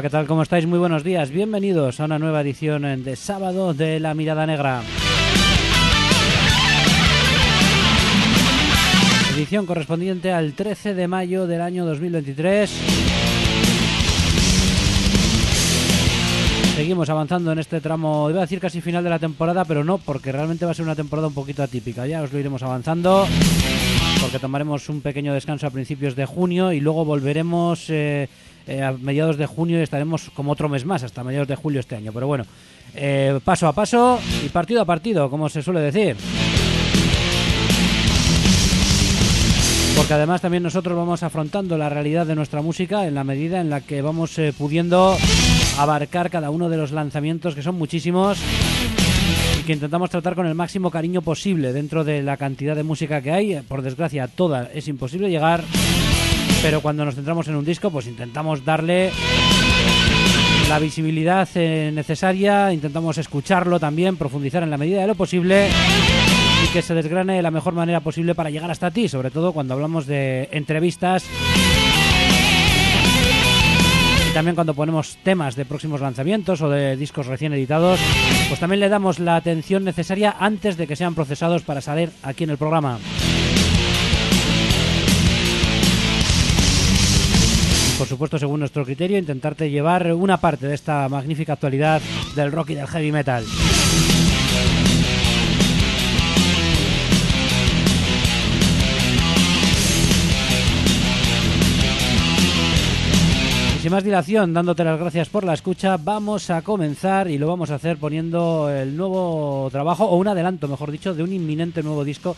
Hola, ¿qué tal? ¿Cómo estáis? Muy buenos días. Bienvenidos a una nueva edición de sábado de La Mirada Negra. Edición correspondiente al 13 de mayo del año 2023. Seguimos avanzando en este tramo, iba a decir casi final de la temporada, pero no, porque realmente va a ser una temporada un poquito atípica. Ya os lo iremos avanzando, porque tomaremos un pequeño descanso a principios de junio y luego volveremos... Eh, eh, a mediados de junio y estaremos como otro mes más, hasta mediados de julio este año. Pero bueno, eh, paso a paso y partido a partido, como se suele decir. Porque además también nosotros vamos afrontando la realidad de nuestra música en la medida en la que vamos eh, pudiendo abarcar cada uno de los lanzamientos, que son muchísimos, y que intentamos tratar con el máximo cariño posible dentro de la cantidad de música que hay. Por desgracia, toda es imposible llegar pero cuando nos centramos en un disco, pues intentamos darle la visibilidad eh, necesaria, intentamos escucharlo también, profundizar en la medida de lo posible y que se desgrane de la mejor manera posible para llegar hasta ti, sobre todo cuando hablamos de entrevistas y también cuando ponemos temas de próximos lanzamientos o de discos recién editados, pues también le damos la atención necesaria antes de que sean procesados para salir aquí en el programa. Por supuesto, según nuestro criterio, intentarte llevar una parte de esta magnífica actualidad del rock y del heavy metal. sin más dilación, dándote las gracias por la escucha, vamos a comenzar y lo vamos a hacer poniendo el nuevo trabajo, o un adelanto, mejor dicho, de un inminente nuevo disco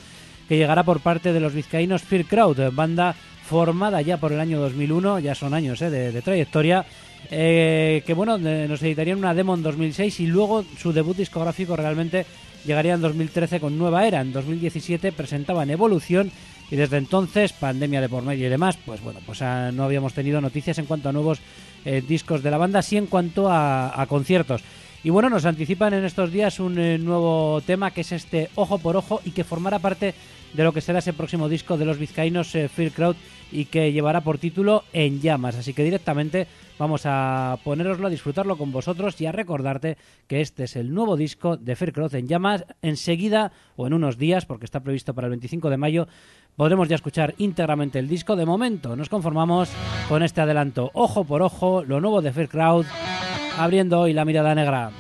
que llegará por parte de los vizcaínos Fear Crowd, banda formada ya por el año 2001, ya son años eh, de, trayectoria, eh, que bueno, nos editarían una demo en 2006 y luego su debut discográfico realmente llegaría en 2013 con Nueva Era, en 2017 presentaban Evolución y desde entonces, pandemia de por medio y demás, pues bueno, pues ah, no habíamos tenido noticias en cuanto a nuevos eh, discos de la banda, sí en cuanto a, conciertos. Y bueno, nos anticipan en estos días un nuevo tema que es este Ojo por Ojo y que formará parte de lo que será ese próximo disco de los vizcaínos eh, Crowd y que llevará por título En Llamas. Así que directamente vamos a poneroslo, a disfrutarlo con vosotros y a recordarte que este es el nuevo disco de Fear Crowd En Llamas. Enseguida o en unos días, porque está previsto para el 25 de mayo, podremos ya escuchar íntegramente el disco. De momento nos conformamos con este adelanto ojo por ojo, lo nuevo de Fear Crowd, abriendo hoy la mirada negra.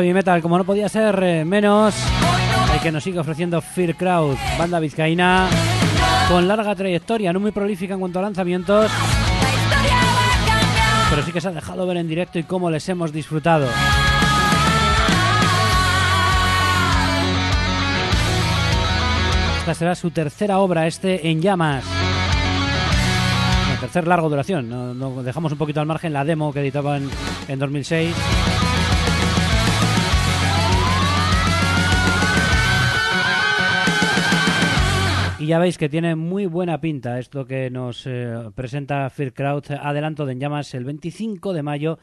Heavy metal, como no podía ser eh, menos, el que nos sigue ofreciendo Fear Crowd, banda vizcaína con larga trayectoria, no muy prolífica en cuanto a lanzamientos, pero sí que se ha dejado ver en directo y cómo les hemos disfrutado. Esta será su tercera obra, este En Llamas. tercer largo duración. Dejamos un poquito al margen la demo que editaban en 2006. Y ya veis que tiene muy buena pinta esto que nos eh, presenta Fear Crowd. Adelanto de En Llamas el 25 de mayo.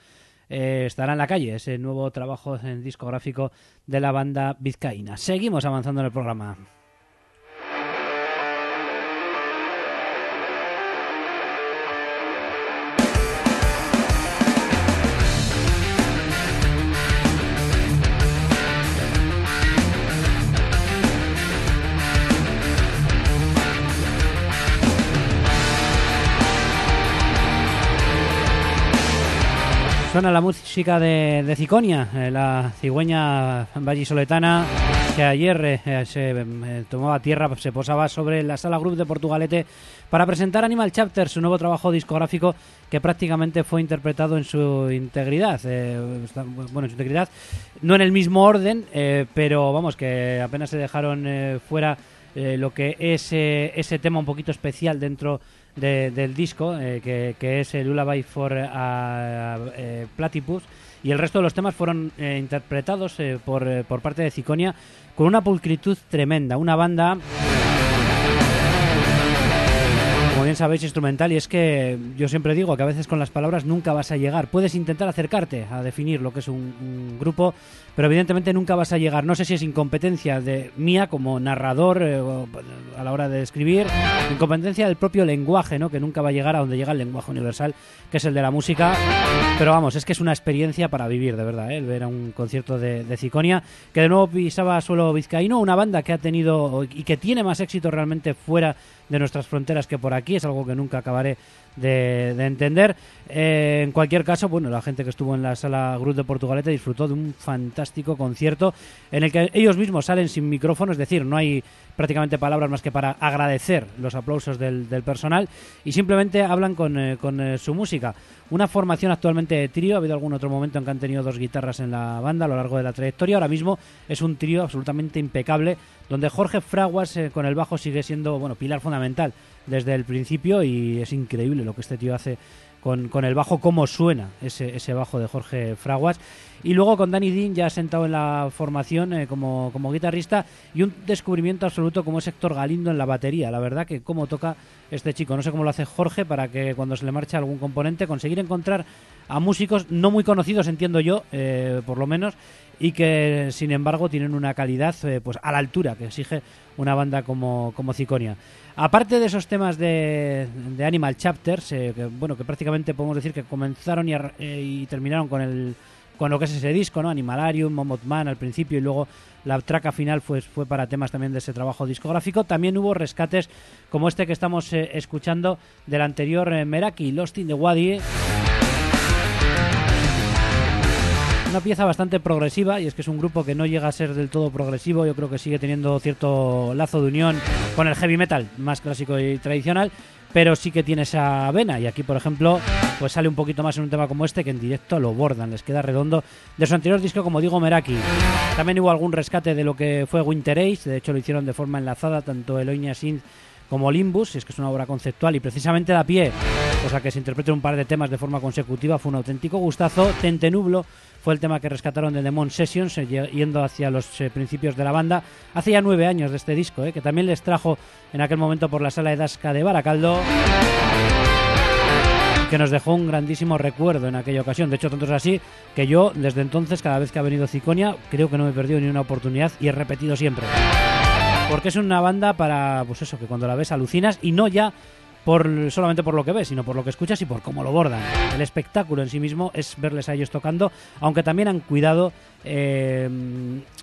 Eh, estará en la calle ese nuevo trabajo en discográfico de la banda vizcaína. Seguimos avanzando en el programa. Suena la música de, de Ciconia, eh, la cigüeña vallisoletana que ayer eh, eh, se tomaba tierra, se posaba sobre la sala Group de Portugalete para presentar Animal Chapter, su nuevo trabajo discográfico que prácticamente fue interpretado en su integridad. bueno, en su integridad, no en el mismo orden, pero vamos, que apenas se dejaron fuera lo que es ese tema un poquito especial dentro del disco, eh, que, es el Lullaby for uh, eh, Platypus, y el resto de los temas fueron eh, interpretados por, por parte de Ciconia con una pulcritud tremenda, una banda como bien sabéis, instrumental. Y es que yo siempre digo que a veces con las palabras nunca vas a llegar. Puedes intentar acercarte a definir lo que es un, grupo, pero evidentemente nunca vas a llegar. No sé si es incompetencia de mía como narrador eh, a la hora de escribir, incompetencia del propio lenguaje, ¿no? que nunca va a llegar a donde llega el lenguaje universal, que es el de la música. Pero vamos, es que es una experiencia para vivir, de verdad, ¿eh? el ver a un concierto de, de Ciconia, que de nuevo pisaba suelo vizcaíno, una banda que ha tenido y que tiene más éxito realmente fuera de nuestras fronteras que por aquí, es algo que nunca acabaré de, entender. Eh, en cualquier caso, bueno, la gente que estuvo en la sala Cruz de Portugalete disfrutó de un fantástico concierto en el que ellos mismos salen sin micrófono, es decir, no hay prácticamente palabras más que para agradecer los aplausos del, personal y simplemente hablan con, eh, con eh, su música. Una formación actualmente de trío, ha habido algún otro momento en que han tenido dos guitarras en la banda a lo largo de la trayectoria, ahora mismo es un trío absolutamente impecable, donde Jorge Fraguas con el bajo sigue siendo, bueno, pilar fundamental desde el principio y es increíble lo que este tío hace con, con el bajo, cómo suena ese, ese bajo de Jorge Fraguas. Y luego con Danny Dean ya sentado en la formación eh, como, como, guitarrista y un descubrimiento absoluto como es Héctor Galindo en la batería. La verdad que cómo toca este chico. No sé cómo lo hace Jorge para que cuando se le marche algún componente conseguir encontrar a músicos no muy conocidos, entiendo yo, eh, por lo menos, y que sin embargo tienen una calidad eh, pues a la altura que exige una banda como, como Ciconia. Aparte de esos temas de, Animal Chapters, eh, que, bueno, que prácticamente podemos decir que comenzaron y, eh, y, terminaron con el con lo que es ese disco, ¿no? Animalarium, Momot Man al principio y luego la traca final pues, fue para temas también de ese trabajo discográfico. También hubo rescates como este que estamos escuchando del anterior Meraki, Lost in the Wadi. Una pieza bastante progresiva y es que es un grupo que no llega a ser del todo progresivo, yo creo que sigue teniendo cierto lazo de unión con el heavy metal más clásico y tradicional, pero sí que tiene esa vena y aquí por ejemplo pues sale un poquito más en un tema como este que en directo lo bordan, les queda redondo de su anterior disco como digo Meraki. También hubo algún rescate de lo que fue Winter Age, de hecho lo hicieron de forma enlazada tanto Eloinia Synth como Limbus, es que es una obra conceptual y precisamente da pie, o sea que se interprete un par de temas de forma consecutiva, fue un auténtico gustazo. Tente Nublo fue el tema que rescataron de Demon Sessions, eh, yendo hacia los eh, principios de la banda, hace ya nueve años de este disco, eh, que también les trajo en aquel momento por la sala de Dasca de Baracaldo que nos dejó un grandísimo recuerdo en aquella ocasión. De hecho, tanto es así que yo, desde entonces, cada vez que ha venido Ciconia, creo que no me he perdido ni una oportunidad y he repetido siempre. Porque es una banda para, pues eso, que cuando la ves alucinas y no ya por solamente por lo que ves, sino por lo que escuchas y por cómo lo bordan. El espectáculo en sí mismo es verles a ellos tocando, aunque también han cuidado eh,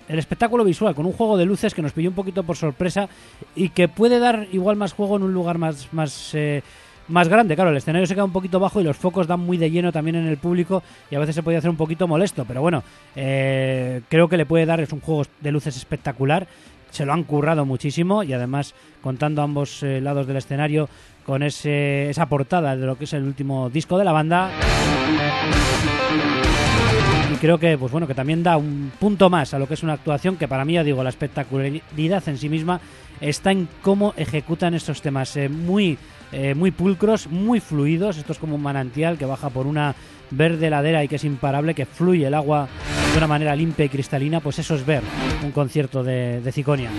el espectáculo visual con un juego de luces que nos pilló un poquito por sorpresa y que puede dar igual más juego en un lugar más, más eh, más grande. Claro, el escenario se queda un poquito bajo y los focos dan muy de lleno también en el público y a veces se puede hacer un poquito molesto, pero bueno, eh, creo que le puede dar, es un juego de luces espectacular, se lo han currado muchísimo y además contando ambos eh, lados del escenario con ese, esa portada de lo que es el último disco de la banda. Y creo que, pues bueno, que también da un punto más a lo que es una actuación que para mí, ya digo, la espectacularidad en sí misma está en cómo ejecutan estos temas. Eh, muy, eh, muy pulcros, muy fluidos. Esto es como un manantial que baja por una verde ladera y que es imparable, que fluye el agua de una manera limpia y cristalina. Pues eso es ver un concierto de, de Ciconia.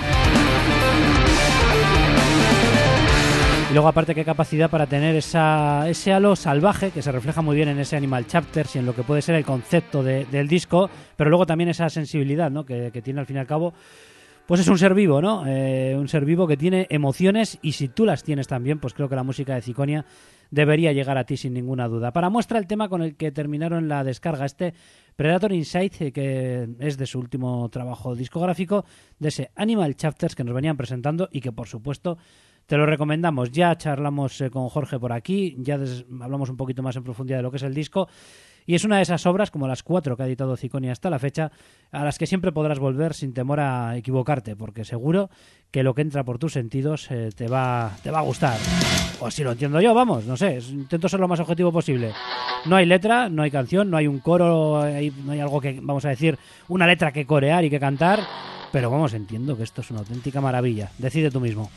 Y luego aparte qué capacidad para tener esa, ese halo salvaje que se refleja muy bien en ese Animal Chapters y en lo que puede ser el concepto del disco, pero luego también esa sensibilidad ¿no? que, tiene al fin y al cabo pues es un ser vivo, ¿no? Eh, un ser vivo que tiene emociones y si tú las tienes también, pues creo que la música de Ciconia debería llegar a ti sin ninguna duda. Para muestra el tema con el que terminaron la descarga, este Predator Insight, eh, que es de su último trabajo discográfico, de ese Animal Chapters que nos venían presentando y que por supuesto te lo recomendamos. Ya charlamos eh, con Jorge por aquí, ya hablamos un poquito más en profundidad de lo que es el disco y es una de esas obras, como las cuatro que ha editado Ciconia hasta la fecha, a las que siempre podrás volver sin temor a equivocarte, porque seguro que lo que entra por tus sentidos eh, te, va, te va a gustar. O si lo entiendo yo, vamos, no sé, intento ser lo más objetivo posible. No hay letra, no hay canción, no hay un coro, no hay algo que, vamos a decir, una letra que corear y que cantar, pero vamos, entiendo que esto es una auténtica maravilla. Decide tú mismo.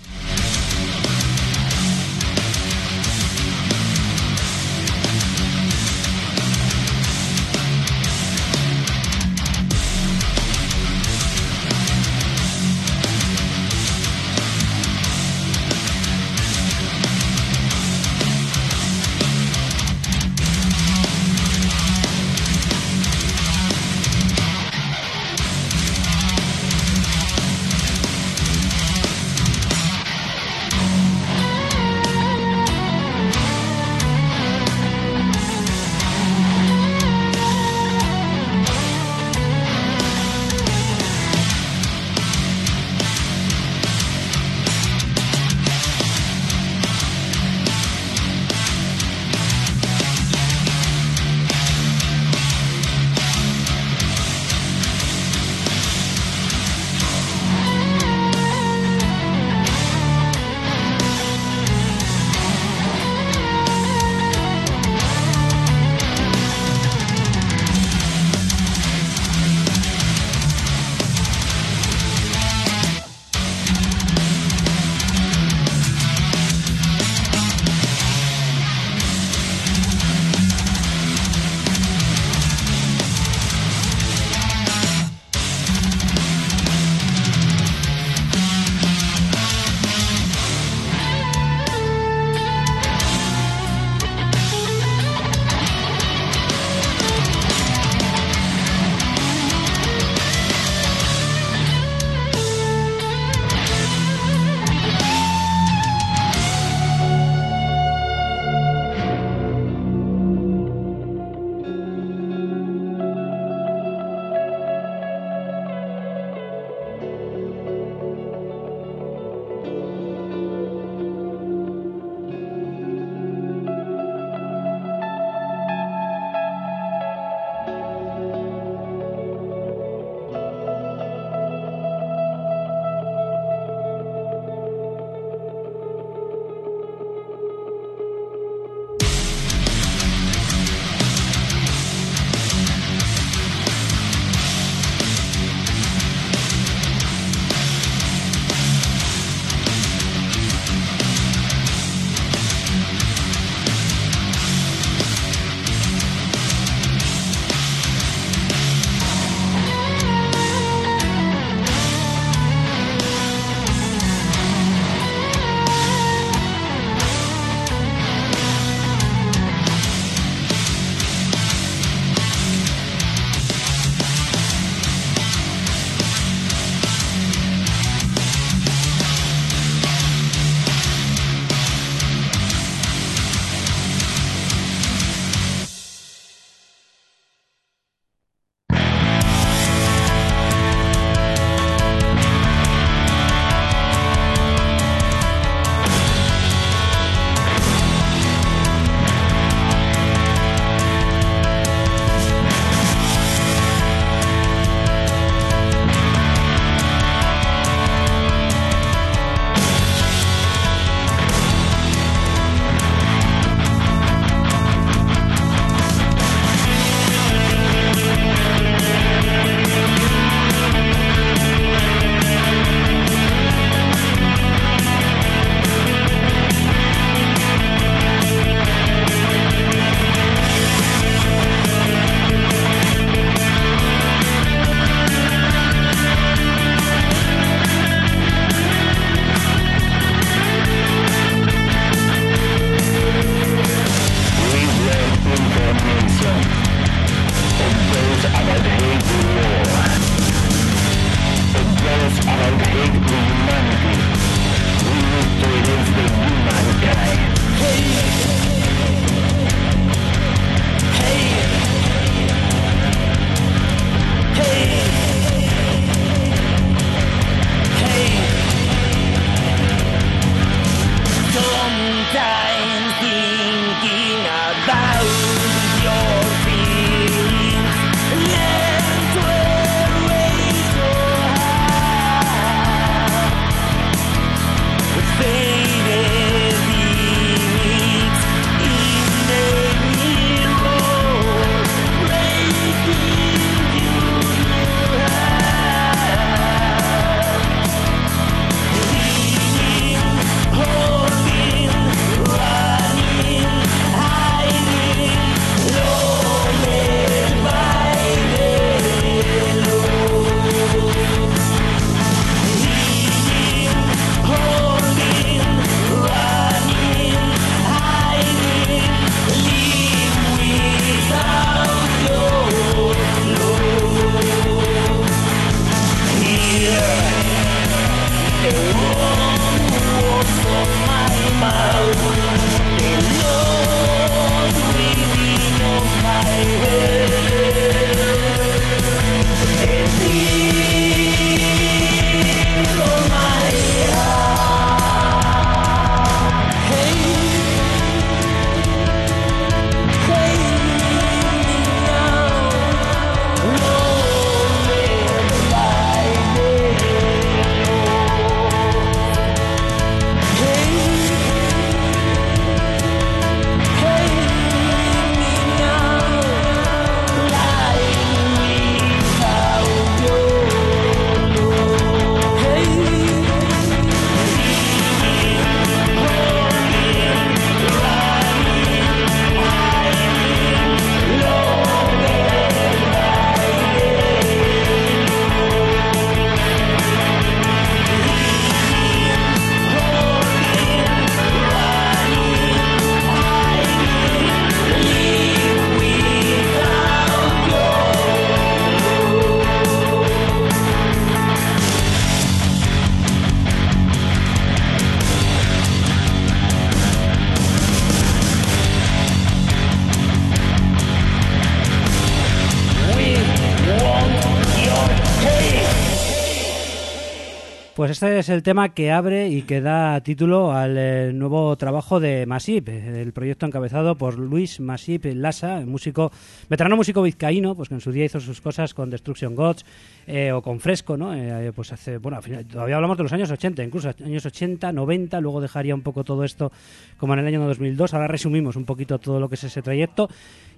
Este es el tema que abre y que da título al eh, nuevo trabajo de Masip, eh, el proyecto encabezado por Luis Masip Lassa, músico, veterano músico vizcaíno, pues que en su día hizo sus cosas con Destruction Gods eh, o con Fresco, ¿no? pues hace, bueno, todavía hablamos de los años 80, incluso años 80, 90, luego dejaría un poco todo esto como en el año 2002. Ahora resumimos un poquito todo lo que es ese trayecto.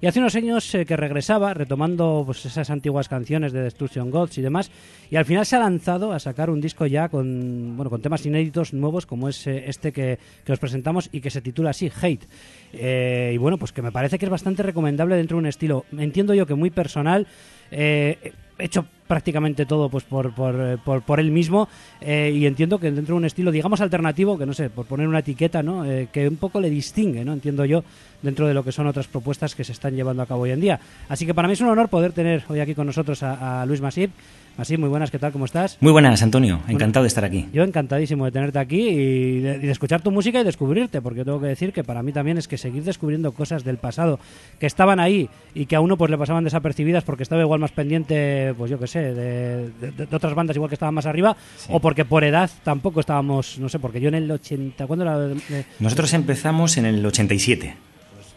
Y hace unos años que regresaba, retomando pues esas antiguas canciones de Destruction Gods y demás, y al final se ha lanzado a sacar un disco ya con, bueno, con temas inéditos nuevos como es eh, este que, que os presentamos y que se titula así, Hate. Eh, y bueno, pues que me parece que es bastante recomendable dentro de un estilo, entiendo yo que muy personal, eh, hecho prácticamente todo pues por, por, por, por él mismo y entiendo que dentro de un estilo digamos alternativo que no sé por poner una etiqueta no que un poco le distingue no entiendo yo dentro de lo que son otras propuestas que se están llevando a cabo hoy en día. Así que para mí es un honor poder tener hoy aquí con nosotros a, a Luis Masip Así, muy buenas, ¿qué tal? ¿Cómo estás? Muy buenas, Antonio. Encantado de estar aquí. Yo encantadísimo de tenerte aquí y de, escuchar tu música y descubrirte, porque tengo que decir que para mí también es que seguir descubriendo cosas del pasado que estaban ahí y que a uno pues le pasaban desapercibidas porque estaba igual más pendiente, pues yo qué sé, de, otras bandas igual que estaban más arriba, o porque por edad tampoco estábamos, no sé, porque yo en el 80, ¿cuándo era? Nosotros empezamos en el 87.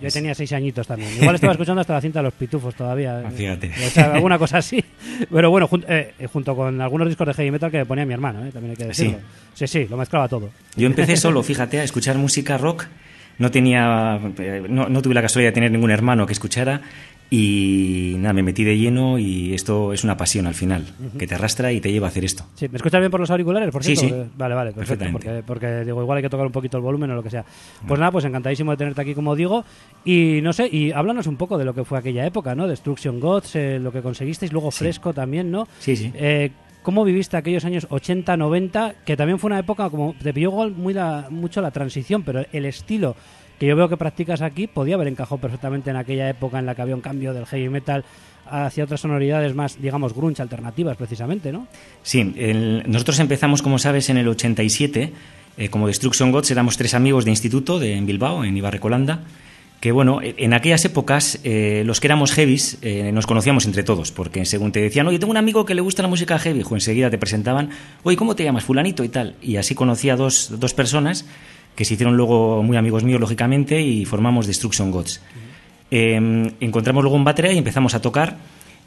Yo tenía seis añitos también. Igual estaba escuchando hasta la cinta de los pitufos todavía. Ah, fíjate. alguna cosa así. Pero bueno, eh, junto con algunos discos de heavy metal que ponía mi hermano, ¿eh? también hay que decirlo. Sí. sí, lo mezclaba todo. Yo empecé solo, fíjate, a escuchar música rock. No tenía, eh, no, no tuve la casualidad de tener ningún hermano que escuchara y nada, me metí de lleno y esto es una pasión al final, que te arrastra y te lleva a hacer esto. Sí, ¿me escuchas bien por los auriculares, por cierto? Sí, sí. Vale, vale, perfecto. Porque, porque, digo, igual hay que tocar un poquito el volumen o lo que sea. Pues nada, pues encantadísimo de tenerte aquí, como digo. Y no sé, y háblanos un poco de lo que fue aquella época, ¿no? Destruction Gods, eh, lo que conseguisteis, luego Fresco también, ¿no? Sí, sí. Eh, ¿Cómo viviste aquellos años 80, 90? Que también fue una época como te pilló muy la, mucho la transición, pero el estilo que yo veo que practicas aquí podía haber encajado perfectamente en aquella época en la que había un cambio del heavy metal hacia otras sonoridades más, digamos, grunge alternativas precisamente, ¿no? Sí, nosotros empezamos, como sabes, en el 87, eh, como Destruction Gods, éramos tres amigos de instituto de, en Bilbao, en Ibarrecolanda, que bueno, en aquellas épocas eh, los que éramos heavies eh, nos conocíamos entre todos, porque según te decían, oye, tengo un amigo que le gusta la música heavy, o enseguida te presentaban, oye, ¿cómo te llamas? Fulanito y tal. Y así conocía a dos, dos personas que se hicieron luego muy amigos míos, lógicamente, y formamos Destruction Gods. Em, encontramos luego un batería y empezamos a tocar.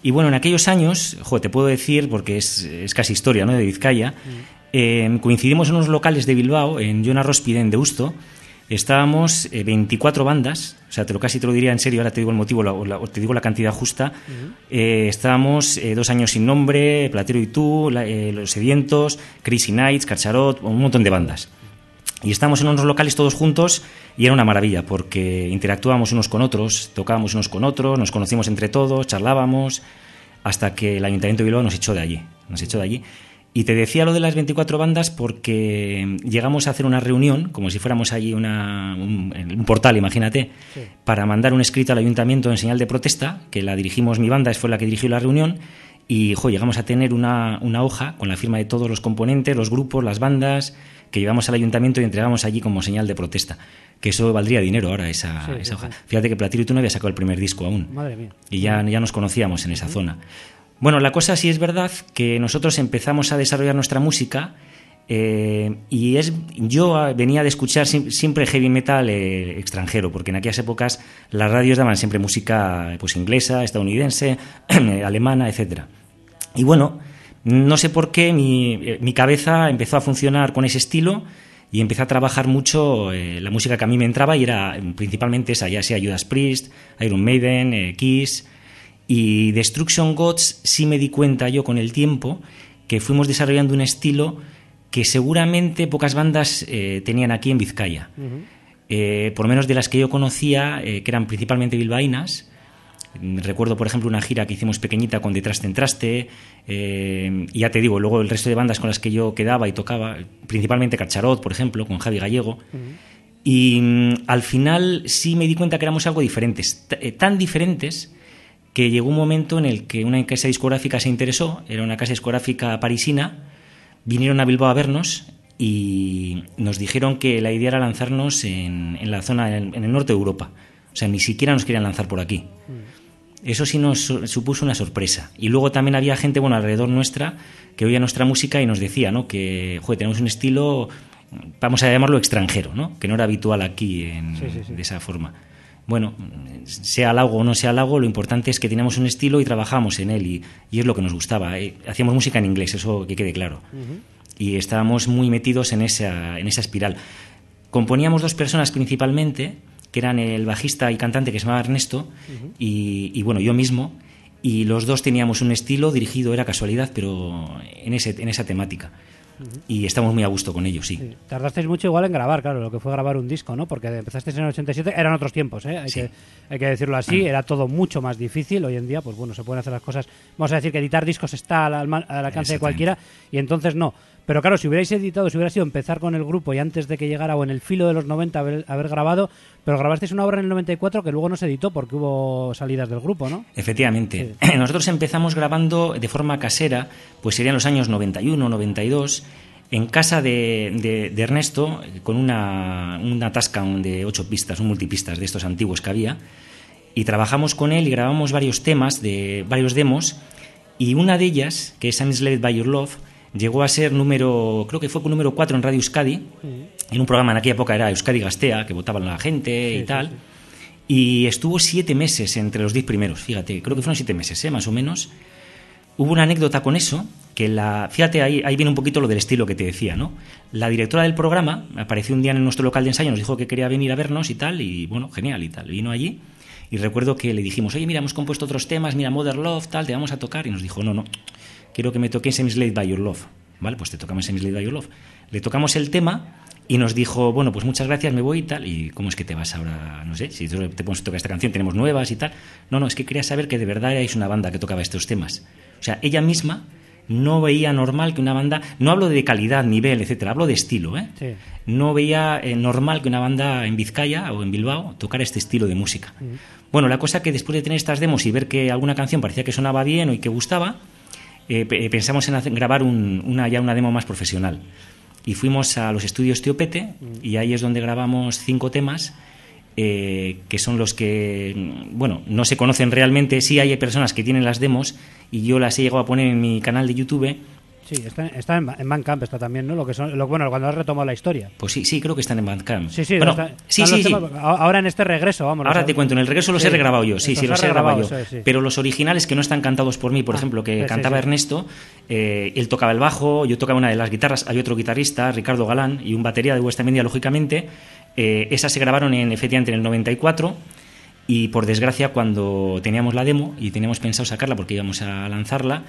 Y bueno, en aquellos años, joder, te puedo decir, porque es, casi historia ¿no? de Vizcaya, em, coincidimos en unos locales de Bilbao, en Jonas Rospide, en Deusto. Estábamos 24 eh, bandas, o sea, te lo casi te lo diría en serio, ahora te digo el motivo, te digo la cantidad justa. Eh, estábamos eh, dos años sin nombre, Platero y tú, Los Sedientos, Crazy Nights, Cacharot, un montón de bandas. Y estábamos en unos locales todos juntos y era una maravilla porque interactuábamos unos con otros, tocábamos unos con otros, nos conocimos entre todos, charlábamos, hasta que el Ayuntamiento de Bilbao nos echó de allí. Nos echó de allí. Y te decía lo de las 24 bandas porque llegamos a hacer una reunión, como si fuéramos allí una, un, portal, imagínate, para mandar un escrito al ayuntamiento en señal de protesta, que la dirigimos mi banda, fue la que dirigió la reunión, y llegamos a tener una, una hoja con la firma de todos los componentes, los grupos, las bandas, que llevamos al ayuntamiento y entregamos allí como señal de protesta. Que eso valdría dinero ahora, esa, hoja. Fíjate que Platero y tú no había sacado el primer disco aún. Madre mía. Y ya, ya nos conocíamos en esa zona. Bueno, la cosa sí es verdad que nosotros empezamos a desarrollar nuestra música eh, y es yo venía de escuchar siempre heavy metal eh, extranjero, porque en aquellas épocas las radios daban siempre música pues inglesa, estadounidense, alemana, etcétera. Y bueno, no sé por qué eh, mi, cabeza empezó a funcionar con ese estilo y empecé a trabajar mucho eh, la música que a mí me entraba y era principalmente esa, ya sea Judas Priest, Iron Maiden, eh, Kiss y Destruction Gods sí me di cuenta yo con el tiempo que fuimos desarrollando un estilo que seguramente pocas bandas tenían aquí en Vizcaya. por lo menos de las que yo conocía, que eran principalmente bilbaínas, Recuerdo, por ejemplo, una gira que hicimos pequeñita con Detrás en Traste, eh, y ya te digo, luego el resto de bandas con las que yo quedaba y tocaba, principalmente Cacharot, por ejemplo, con Javi Gallego. Y mm, al final sí me di cuenta que éramos algo diferentes, eh, tan diferentes que llegó un momento en el que una casa discográfica se interesó, era una casa discográfica parisina, vinieron a Bilbao a vernos y nos dijeron que la idea era lanzarnos en, la zona, en, el norte de Europa. O sea, ni siquiera nos querían lanzar por aquí. Eso sí nos supuso una sorpresa. Y luego también había gente, bueno, alrededor nuestra que oía nuestra música y nos decía, ¿no? Que, joder, tenemos un estilo, vamos a llamarlo extranjero, ¿no? Que no era habitual aquí de esa forma. Bueno, sea lago o no sea lago, lo importante es que teníamos un estilo y trabajamos en él y, es lo que nos gustaba. Eh, hacíamos música en inglés, eso que quede claro. Y estábamos muy metidos en esa, en esa espiral. Componíamos dos personas principalmente, que eran el bajista y cantante que se llamaba Ernesto y, bueno, yo mismo. Y los dos teníamos un estilo dirigido, era casualidad, pero en, ese, en esa temática. Y estamos muy a gusto con ellos, sí. Tardasteis mucho igual en grabar, claro, lo que fue grabar un disco, ¿no? Porque empezasteis en el 87, eran otros tiempos, ¿eh? Hay, que, hay que decirlo así, era todo mucho más difícil. Hoy en día, pues bueno, se pueden hacer las cosas. Vamos a decir que editar discos está al, al alcance de cualquiera y entonces no. Pero claro, si hubierais editado, si hubiera sido empezar con el grupo y antes de que llegara o en el filo de los 90 haber, haber grabado, pero grabasteis una obra en el 94 que luego no se editó porque hubo salidas del grupo, ¿no? Efectivamente. Nosotros empezamos grabando de forma casera, pues serían los años 91, 92 en casa de, de, Ernesto con una, una Tascam de ocho pistas, un multipistas de estos antiguos que había, y trabajamos con él y grabamos varios temas, de varios demos, y una de ellas, que es I'm Misled by Your Love, llegó a ser número, creo que fue número 4 en Radio Euskadi, en un programa en aquella época era Euskadi Gastea, que votaban la gente y tal. Y estuvo siete meses entre los diez primeros, fíjate, creo que fueron siete meses, ¿eh? más o menos. Hubo una anécdota con eso, que la, fíjate, ahí, ahí viene un poquito lo del estilo que te decía, ¿no? La directora del programa apareció un día en nuestro local de ensayo, nos dijo que quería venir a vernos y tal, y bueno, genial y tal. Vino allí y recuerdo que le dijimos, oye, mira, hemos compuesto otros temas, mira, Mother Love, tal, te vamos a tocar. Y nos dijo, no, no, quiero que me toques Late by Your Love. Vale, pues te tocamos Late by Your Love. Le tocamos el tema y nos dijo, bueno, pues muchas gracias, me voy y tal. ¿Y cómo es que te vas ahora? No sé, si te pones a tocar esta canción, tenemos nuevas y tal. No, no, es que quería saber que de verdad erais una banda que tocaba estos temas. O sea, ella misma no veía normal que una banda, no hablo de calidad, nivel, etcétera, hablo de estilo, ¿eh? No veía eh, normal que una banda en Vizcaya o en Bilbao tocara este estilo de música. Bueno, la cosa que después de tener estas demos y ver que alguna canción parecía que sonaba bien o y que gustaba, eh, eh, pensamos en grabar una, ya una demo más profesional. Y fuimos a los estudios Teopete y ahí es donde grabamos cinco temas. Eh, que son los que, bueno, no se conocen realmente. Sí hay personas que tienen las demos y yo las he llegado a poner en mi canal de YouTube Sí, está, está en, en, Bandcamp, está también, ¿no? Lo que son, lo, bueno, cuando has retomado la historia. Pues sí, sí, creo que están en Bandcamp. Sí, sí, sí, sí, Ahora en este regreso, vamos. Ahora te cuento, en el regreso los he regrabado yo, sí, sí, los he regrabado yo. Pero los originales que no están cantados por mí, por ah, ejemplo, que cantaba Ernesto, eh, él tocaba el bajo, yo tocaba una de las guitarras, hay otro guitarrista, Ricardo Galán, y un batería de West Media, lógicamente. Eh, esas se grabaron en, efectivamente en el 94 y por desgracia cuando teníamos la demo y teníamos pensado sacarla porque íbamos a lanzarla,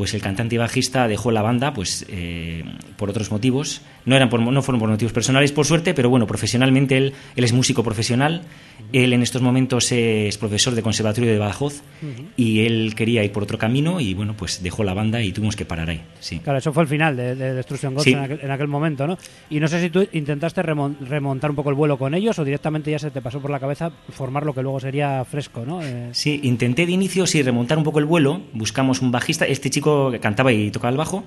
pues el cantante y bajista dejó la banda pues eh, por otros motivos. No eran por, no fueron por motivos personales por suerte pero bueno profesionalmente él él es músico profesional. Él en estos momentos es profesor de conservatorio de Badajoz y él quería ir por otro camino y bueno pues dejó la banda y tuvimos que parar ahí sí. Claro eso fue el final de, Destruction Ghost en, aquel, momento no y no sé si tú intentaste remontar un poco el vuelo con ellos o directamente ya se te pasó por la cabeza formar lo que luego sería fresco no eh, sí intenté de inicio sí remontar un poco el vuelo. Buscamos un bajista. Este chico que cantaba y tocaba el bajo,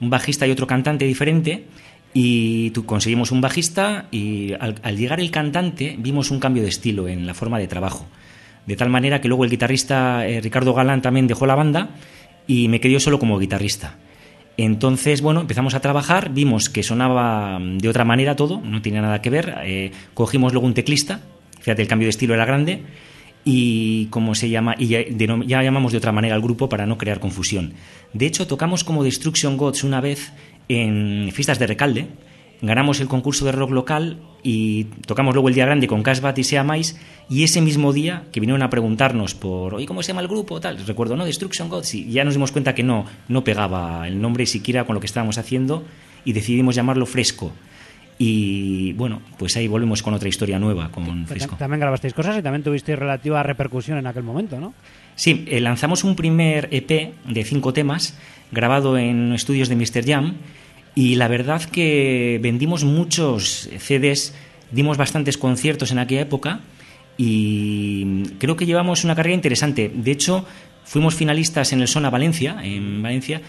un bajista y otro cantante diferente. Y conseguimos un bajista y al, llegar el cantante vimos un cambio de estilo en la forma de trabajo. De tal manera que luego el guitarrista eh, Ricardo Galán también dejó la banda y me quedé solo como guitarrista. Entonces, bueno, empezamos a trabajar, vimos que sonaba de otra manera todo, no tenía nada que ver. Eh, cogimos luego un teclista, fíjate, el cambio de estilo era grande y como se llama y ya, llamamos de otra manera al grupo para no crear confusión. De hecho, tocamos como Destruction Gods una vez en fiestas de Recalde, ganamos el concurso de rock local y tocamos luego el día grande con Casbat y Sea Mais y ese mismo día que vinieron a preguntarnos por, oye, ¿cómo se llama el grupo? Tal, recuerdo, ¿no? Destruction Gods y ya nos dimos cuenta que no, no pegaba el nombre siquiera con lo que estábamos haciendo y decidimos llamarlo Fresco. Y bueno, pues ahí volvemos con otra historia nueva con Fresco. También grabasteis cosas y también tuvisteis relativa repercusión en aquel momento, ¿no? Sí, eh, lanzamos un primer EP de cinco temas grabado en estudios de Mr. Jam y la verdad que vendimos muchos CDs, dimos bastantes conciertos en aquella época y creo que llevamos una carrera interesante. De hecho, fuimos finalistas en el Sona Valencia, en Valencia,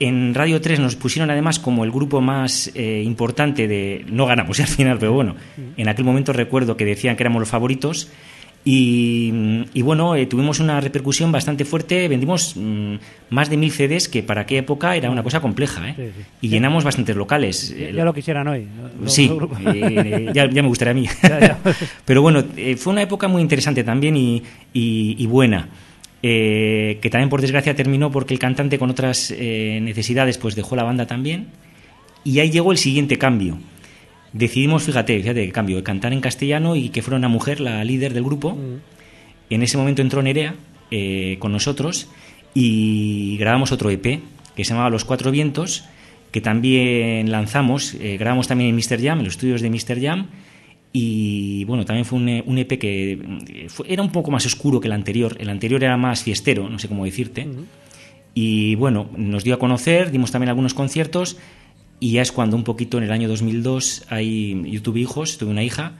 en Radio 3 nos pusieron además como el grupo más eh, importante de... No ganamos al final, pero bueno, en aquel momento recuerdo que decían que éramos los favoritos Y, bueno, eh, tuvimos una repercusión bastante fuerte. Vendimos mm, más de mil CDs, que para aquella época era una cosa compleja. ¿eh? Y llenamos bastantes locales. Ya, lo quisieran hoy. Sí, eh, ya, me gustaría a mí. Pero bueno, fue una época muy interesante también y, buena. Que también por desgracia terminó porque el cantante con otras necesidades pues dejó la banda también. Y ahí llegó el siguiente cambio decidimos, fíjate, fíjate el cambio, de cantar en castellano y que fuera una mujer la líder del grupo. Mm. En ese momento entró Nerea eh, con nosotros y grabamos otro EP que se llamaba Los Cuatro Vientos, que también lanzamos, eh, grabamos también en Mr. Jam, en los estudios de Mr. Jam. Y bueno, también fue un, EP e que eh, era un poco más oscuro que el anterior. El anterior era más fiestero, no sé cómo decirte. Mm. Y bueno, nos dio a conocer, dimos también algunos conciertos y ya es cuando un poquito en el año 2002 hay, yo tuve hijos, tuve una hija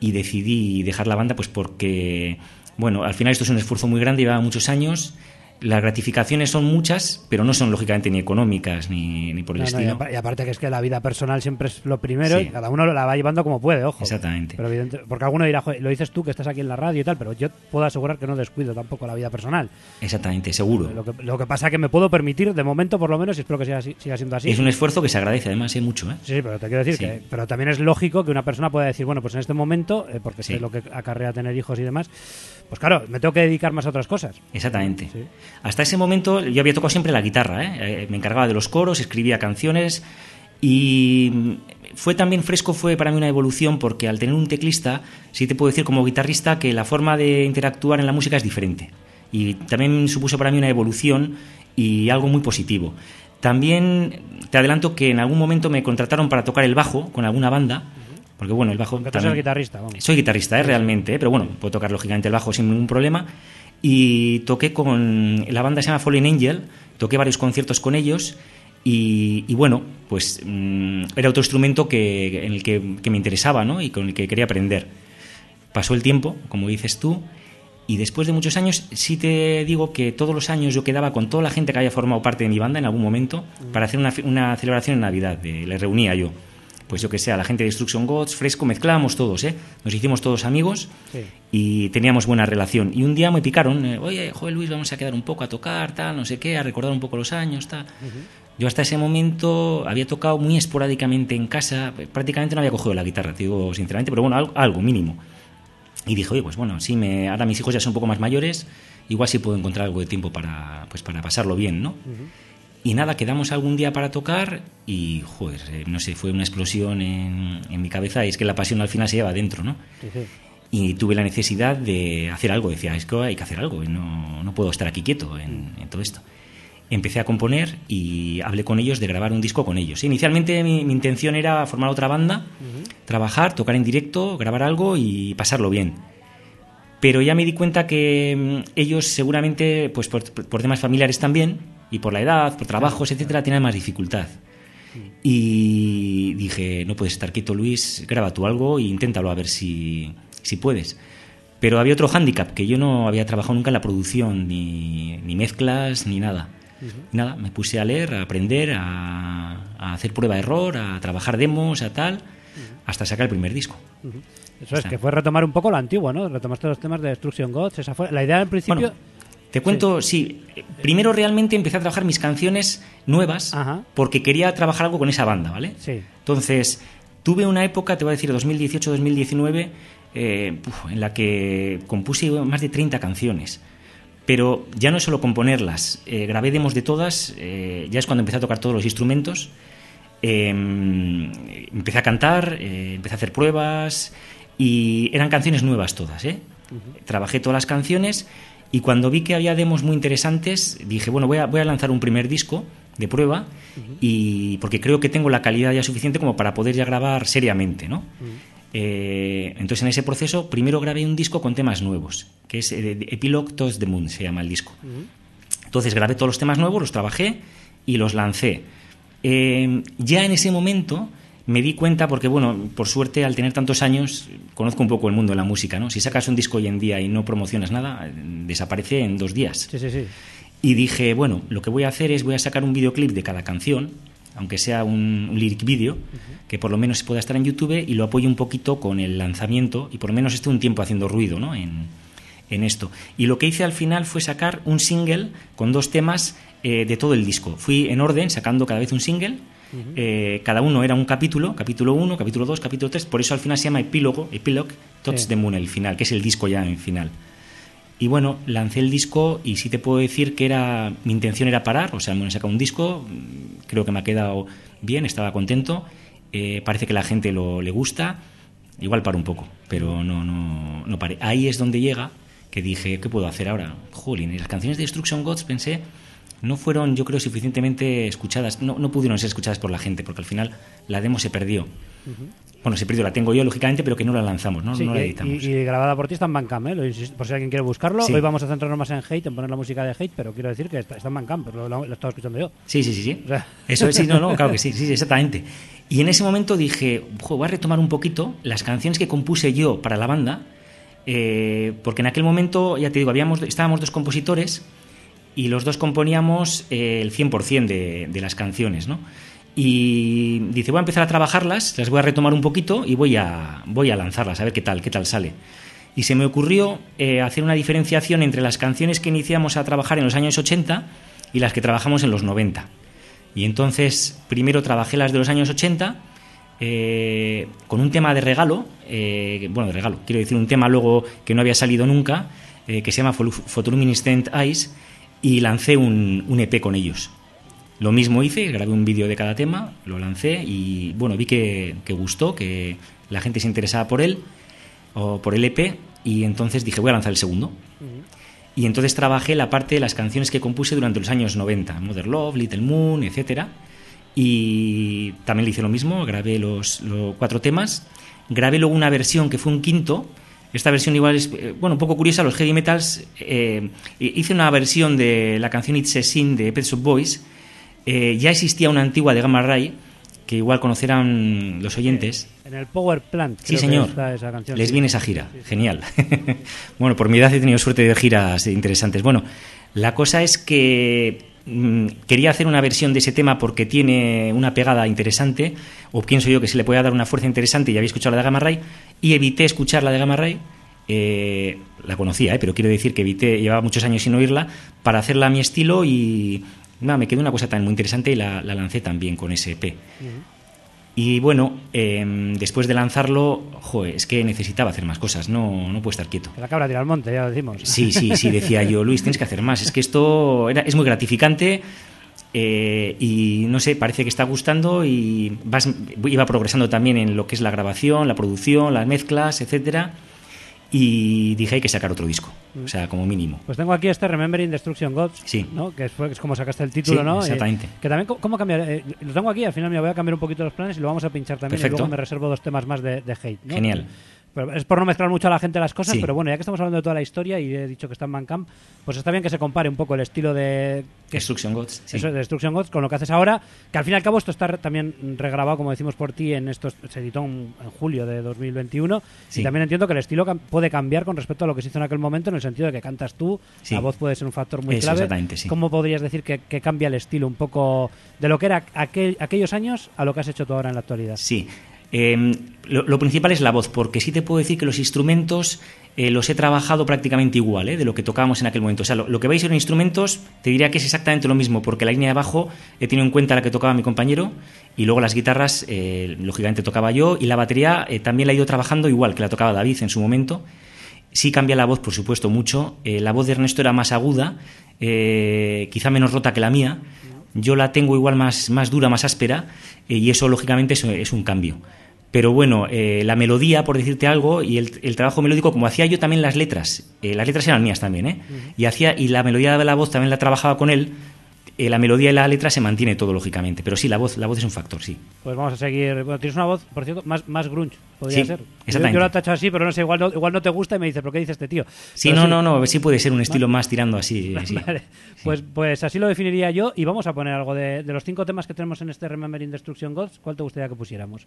y decidí dejar la banda pues porque, bueno, al final esto es un esfuerzo muy grande, llevaba muchos años las gratificaciones son muchas, pero no son lógicamente ni económicas ni, ni por el estilo. y, aparte que es que la vida personal siempre es lo primero y cada uno la va llevando como puede, ojo. Exactamente. Pero porque alguno dirá, lo dices tú que estás aquí en la radio y tal, pero yo puedo asegurar que no descuido tampoco la vida personal. Exactamente, seguro. Lo que, lo que pasa es que me puedo permitir, de momento por lo menos, y espero que siga, siga siendo así. Es un esfuerzo que se agradece, además, hay mucho. ¿eh? Sí, pero te quiero decir que pero también es lógico que una persona pueda decir, bueno, pues en este momento, eh, porque sé lo que acarrea tener hijos y demás, pues claro, me tengo que dedicar más a otras cosas. Exactamente. Hasta ese momento yo había tocado siempre la guitarra, ¿eh? Eh, me encargaba de los coros, escribía canciones y fue también fresco, fue para mí una evolución porque al tener un teclista, sí te puedo decir como guitarrista que la forma de interactuar en la música es diferente. Y también supuso para mí una evolución y algo muy positivo. También te adelanto que en algún momento me contrataron para tocar el bajo con alguna banda. Porque bueno, el bajo... También, guitarrista, Soy guitarrista, ¿eh? realmente, pero bueno, puedo tocar lógicamente el bajo sin ningún problema y toqué con la banda se llama Fallen Angel, toqué varios conciertos con ellos y, bueno, pues mm, era otro instrumento que, en el que, me interesaba ¿no? y con el que quería aprender. Pasó el tiempo, como dices tú, y después de muchos años sí te digo que todos los años yo quedaba con toda la gente que había formado parte de mi banda en algún momento para hacer una, una celebración en Navidad, le reunía yo pues yo que sé, a la gente de Destruction Gods, fresco, mezclábamos todos, ¿eh? Nos hicimos todos amigos y teníamos buena relación. Y un día me picaron, eh, oye, joder Luis, vamos a quedar un poco a tocar, tal, no sé qué, a recordar un poco los años, tal. Yo hasta ese momento había tocado muy esporádicamente en casa, prácticamente no había cogido la guitarra, te digo sinceramente, pero bueno, algo, mínimo. Y dije, oye, pues bueno, sí, me, ahora mis hijos ya son un poco más mayores, igual sí puedo encontrar algo de tiempo para, pues para pasarlo bien, ¿no? Y nada, quedamos algún día para tocar y, joder, eh, no sé, fue una explosión en, en, mi cabeza y es que la pasión al final se lleva adentro, ¿no? Y tuve la necesidad de hacer algo, decía, es que hay que hacer algo, no, no puedo estar aquí quieto en, todo esto. Empecé a componer y hablé con ellos de grabar un disco con ellos. Inicialmente mi, intención era formar otra banda, trabajar, tocar en directo, grabar algo y pasarlo bien pero ya me di cuenta que mm, ellos seguramente, pues por, por temas familiares también, y por la edad, por trabajos, etcétera, tienen más dificultad. Y dije, no puedes estar quieto, Luis, graba tú algo e inténtalo a ver si, si puedes. Pero había otro hándicap, que yo no había trabajado nunca en la producción, ni, ni mezclas, ni nada. Nada, me puse a leer, a aprender, a, hacer prueba-error, a trabajar demos, a tal, hasta sacar el primer disco. Eso es, que fue retomar un poco lo antiguo, ¿no? Retomaste los temas de Destruction Gods, esa fue la idea al principio... Te cuento, sí. Primero realmente empecé a trabajar mis canciones nuevas porque quería trabajar algo con esa banda, ¿vale? Sí. Entonces, tuve una época, te voy a decir, 2018-2019, eh, en la que compuse más de 30 canciones. Pero ya no es solo componerlas, eh, grabé demos de todas, eh, ya es cuando empecé a tocar todos los instrumentos, em, empecé a cantar, empecé a hacer pruebas y eran canciones nuevas todas, ¿eh? Trabajé todas las canciones y cuando vi que había demos muy interesantes, dije, bueno, voy a, voy a lanzar un primer disco de prueba y porque creo que tengo la calidad ya suficiente como para poder ya grabar seriamente, ¿no? Eh, entonces en ese proceso primero grabé un disco con temas nuevos, que es eh, Epilogue Toast the Moon, se llama el disco. Entonces grabé todos los temas nuevos, los trabajé y los lancé. Eh, ya en ese momento me di cuenta, porque bueno, por suerte al tener tantos años, conozco un poco el mundo de la música, ¿no? Si sacas un disco hoy en día y no promocionas nada, desaparece en dos días. Sí, sí, sí. Y dije, bueno, lo que voy a hacer es voy a sacar un videoclip de cada canción, aunque sea un, lyric video, que por lo menos pueda estar en YouTube y lo apoye un poquito con el lanzamiento y por lo menos esté un tiempo haciendo ruido ¿no? en, en esto. Y lo que hice al final fue sacar un single con dos temas eh, de todo el disco. Fui en orden sacando cada vez un single. Eh, cada uno era un capítulo, capítulo 1, capítulo 2, capítulo 3, por eso al final se llama epílogo, epilogue, Touch the Moon, el final, que es el disco ya en final. Y bueno, lancé el disco y sí te puedo decir que era mi intención era parar, o sea, me he sacado un disco, creo que me ha quedado bien, estaba contento, eh, parece que la gente lo, le gusta, igual paro un poco, pero no, no, no paré. Ahí es donde llega que dije, ¿qué puedo hacer ahora? Jolín, y las canciones de Destruction Gods pensé, no fueron, yo creo, suficientemente escuchadas, no, no pudieron ser escuchadas por la gente, porque al final la demo se perdió bueno, se perdió, la tengo yo, lógicamente, pero que no la lanzamos, ¿no? no la editamos. Y, grabada por ti está en Bandcamp, ¿eh? por si alguien quiere buscarlo. Hoy vamos a centrarnos más en Hate, en poner la música de Hate, pero quiero decir que está, en Bandcamp, lo, lo, lo, estaba escuchando yo. Sí, sí, sí, sí. Eso es, sí, no, no, claro que sí, sí, exactamente. Y en ese momento dije, voy a retomar un poquito las canciones que compuse yo para la banda, eh, porque en aquel momento, ya te digo, habíamos, estábamos dos compositores y los dos componíamos eh, el 100% de, de las canciones, ¿no? y dice voy a empezar a trabajarlas, las voy a retomar un poquito y voy a, voy a lanzarlas, a ver qué tal, qué tal sale. Y se me ocurrió eh, hacer una diferenciación entre las canciones que iniciamos a trabajar en los años 80 y las que trabajamos en los 90. Y entonces primero trabajé las de los años 80 eh, con un tema de regalo, eh, bueno, de regalo, quiero decir un tema luego que no había salido nunca, que se llama Photoluminescent Eyes, y lancé un, un EP con ellos. Lo mismo hice, grabé un vídeo de cada tema, lo lancé y bueno, vi que, gustó, que la gente se interesaba por él o por el EP y entonces dije voy a lanzar el segundo. Y entonces trabajé la parte de las canciones que compuse durante los años 90, Mother Love, Little Moon, etcétera. Y también le hice lo mismo, grabé los, cuatro temas, grabé luego una versión que fue un quinto, esta versión igual es, eh, bueno, un poco curiosa, los heavy metals, eh, hice una versión de la canción It's a Sin de Pet Shop Boys, eh, ya existía una antigua de Gamma Ray, que igual conocerán los oyentes. En el Power Plant. Sí, señor. esa canción, Les viene esa gira. Genial. bueno, por mi edad he tenido suerte de giras interesantes. Bueno, la cosa es que quería hacer una versión de ese tema porque tiene una pegada interesante, o pienso yo que se le puede dar una fuerza interesante y había escuchado la de Gamma Ray, y evité escuchar la de Gamma Ray. Eh, la conocía, eh, pero quiero decir que evité, llevaba muchos años sin oírla, para hacerla a mi estilo y, no, me quedó una cosa tan muy interesante y la, lancé también con ese EP. Y bueno, em, después de lanzarlo, joder, es que necesitaba hacer más cosas, no, no puedo estar quieto. La cabra tira al monte, ya lo decimos. Sí, sí, sí, decía yo, Luis, tienes que hacer más. Es que esto era, es muy gratificante eh, y no sé, parece que está gustando y vas, iba progresando también en lo que es la grabación, la producción, las mezclas, etcétera y dije hay que sacar otro disco, o sea, como mínimo. Pues tengo aquí este Remembering Destruction Gods, sí. ¿no? que, es, es como sacaste el título, ¿no? exactamente. que también, ¿cómo cambiar? Eh, lo tengo aquí, al final me voy a cambiar un poquito los planes y lo vamos a pinchar también y luego me reservo dos temas más de, de hate. ¿no? Genial es por no mezclar mucho a la gente las cosas, pero bueno, ya que estamos hablando de toda la historia y he dicho que está en Bandcamp, pues está bien que se compare un poco el estilo de... Destruction Gods. Eso, de Destruction Gods con lo que haces ahora, que al fin y al cabo esto está también regrabado, como decimos por ti, en esto se editó en, julio de 2021 y también entiendo que el estilo puede cambiar con respecto a lo que se hizo en aquel momento en el sentido de que cantas tú, la voz puede ser un factor muy clave. ¿Cómo podrías decir que, cambia el estilo un poco de lo que era aquel, aquellos años a lo que has hecho tú ahora en la actualidad? Sí, Em, lo, principal es la voz, porque sí te puedo decir que los instrumentos eh, los he trabajado prácticamente igual eh, de lo que tocábamos en aquel momento. O sea, lo, que vais a ver en instrumentos te diría que es exactamente lo mismo, porque la línea de bajo he tenido en cuenta la que tocaba mi compañero y luego las guitarras, eh, lógicamente tocaba yo, y la batería también la he ido trabajando igual que la tocaba David en su momento. Sí cambia la voz, por supuesto, mucho. la voz de Ernesto era más aguda, quizá menos rota que la mía. Yo la tengo igual más, más dura, más áspera, y eso, lógicamente, es un cambio. Pero bueno, eh, la melodía, por decirte algo, y el, trabajo melódico, como hacía yo también las letras, eh, las letras eran mías también, ¿eh? y, hacía, y la melodía de la voz también la trabajaba con él, eh, la melodía y la letra se mantiene todo, lógicamente. Pero sí, la voz, la voz es un factor, sí. Pues vamos a seguir. Bueno, tienes una voz, por cierto, más, más grunge, podría ser. Exactamente. Yo, yo, la tacho así, pero no sé, igual no, igual no te gusta y me dices, ¿pero qué dice este tío? Sí, no, no, no, sí puede ser un estilo más tirando así. Vale. Pues, pues así lo definiría yo y vamos a poner algo de, de los cinco temas que tenemos en este Remembering Destruction Gods. ¿Cuál te gustaría que pusiéramos?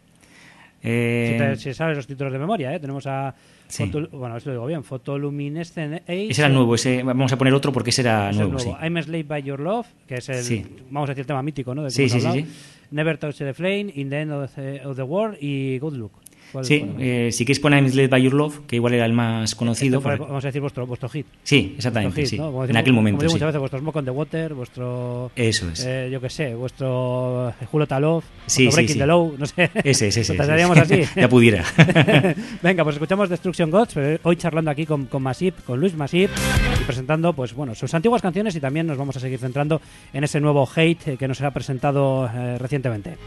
Eh, Si, te- si sabes los títulos de memoria, ¿eh? Tenemos a... Sí. Photo- bueno, eso lo digo bien. Photoluminescent Age. ese era nuevo, ese, vamos a poner otro porque ese era Es el nuevo, nuevo. sí. I'm Slave by Your Love, que es el, Sí. vamos a decir, el tema mítico, ¿no? Del que Sí, sí, sí. Never Touch the Flame, In the End of the, of the World y Good Look. ¿Cuál- Sí, cuál- eh, si queréis poner I'm Led by Your Love, que igual era el más conocido. Este fue, vamos a decir vuestro, vuestro hit. Sí, exactamente, hit, sí. ¿no? Como En decimos- aquel momento, como sí. muchas veces, vuestro Smoke on the Water, vuestro... Eso es. eh, yo qué sé, vuestro eh, Julio Talov, Sí, vuestro Breaking sí. the Low, no sé. Ese, ese, ese. Trataríamos así. ya pudiera. Venga, pues escuchamos Destruction Gods, pero hoy charlando aquí con, con Masip, con Luis Masip, y presentando pues bueno sus antiguas canciones y también nos vamos a seguir centrando en ese nuevo hate que nos ha presentado eh, recientemente.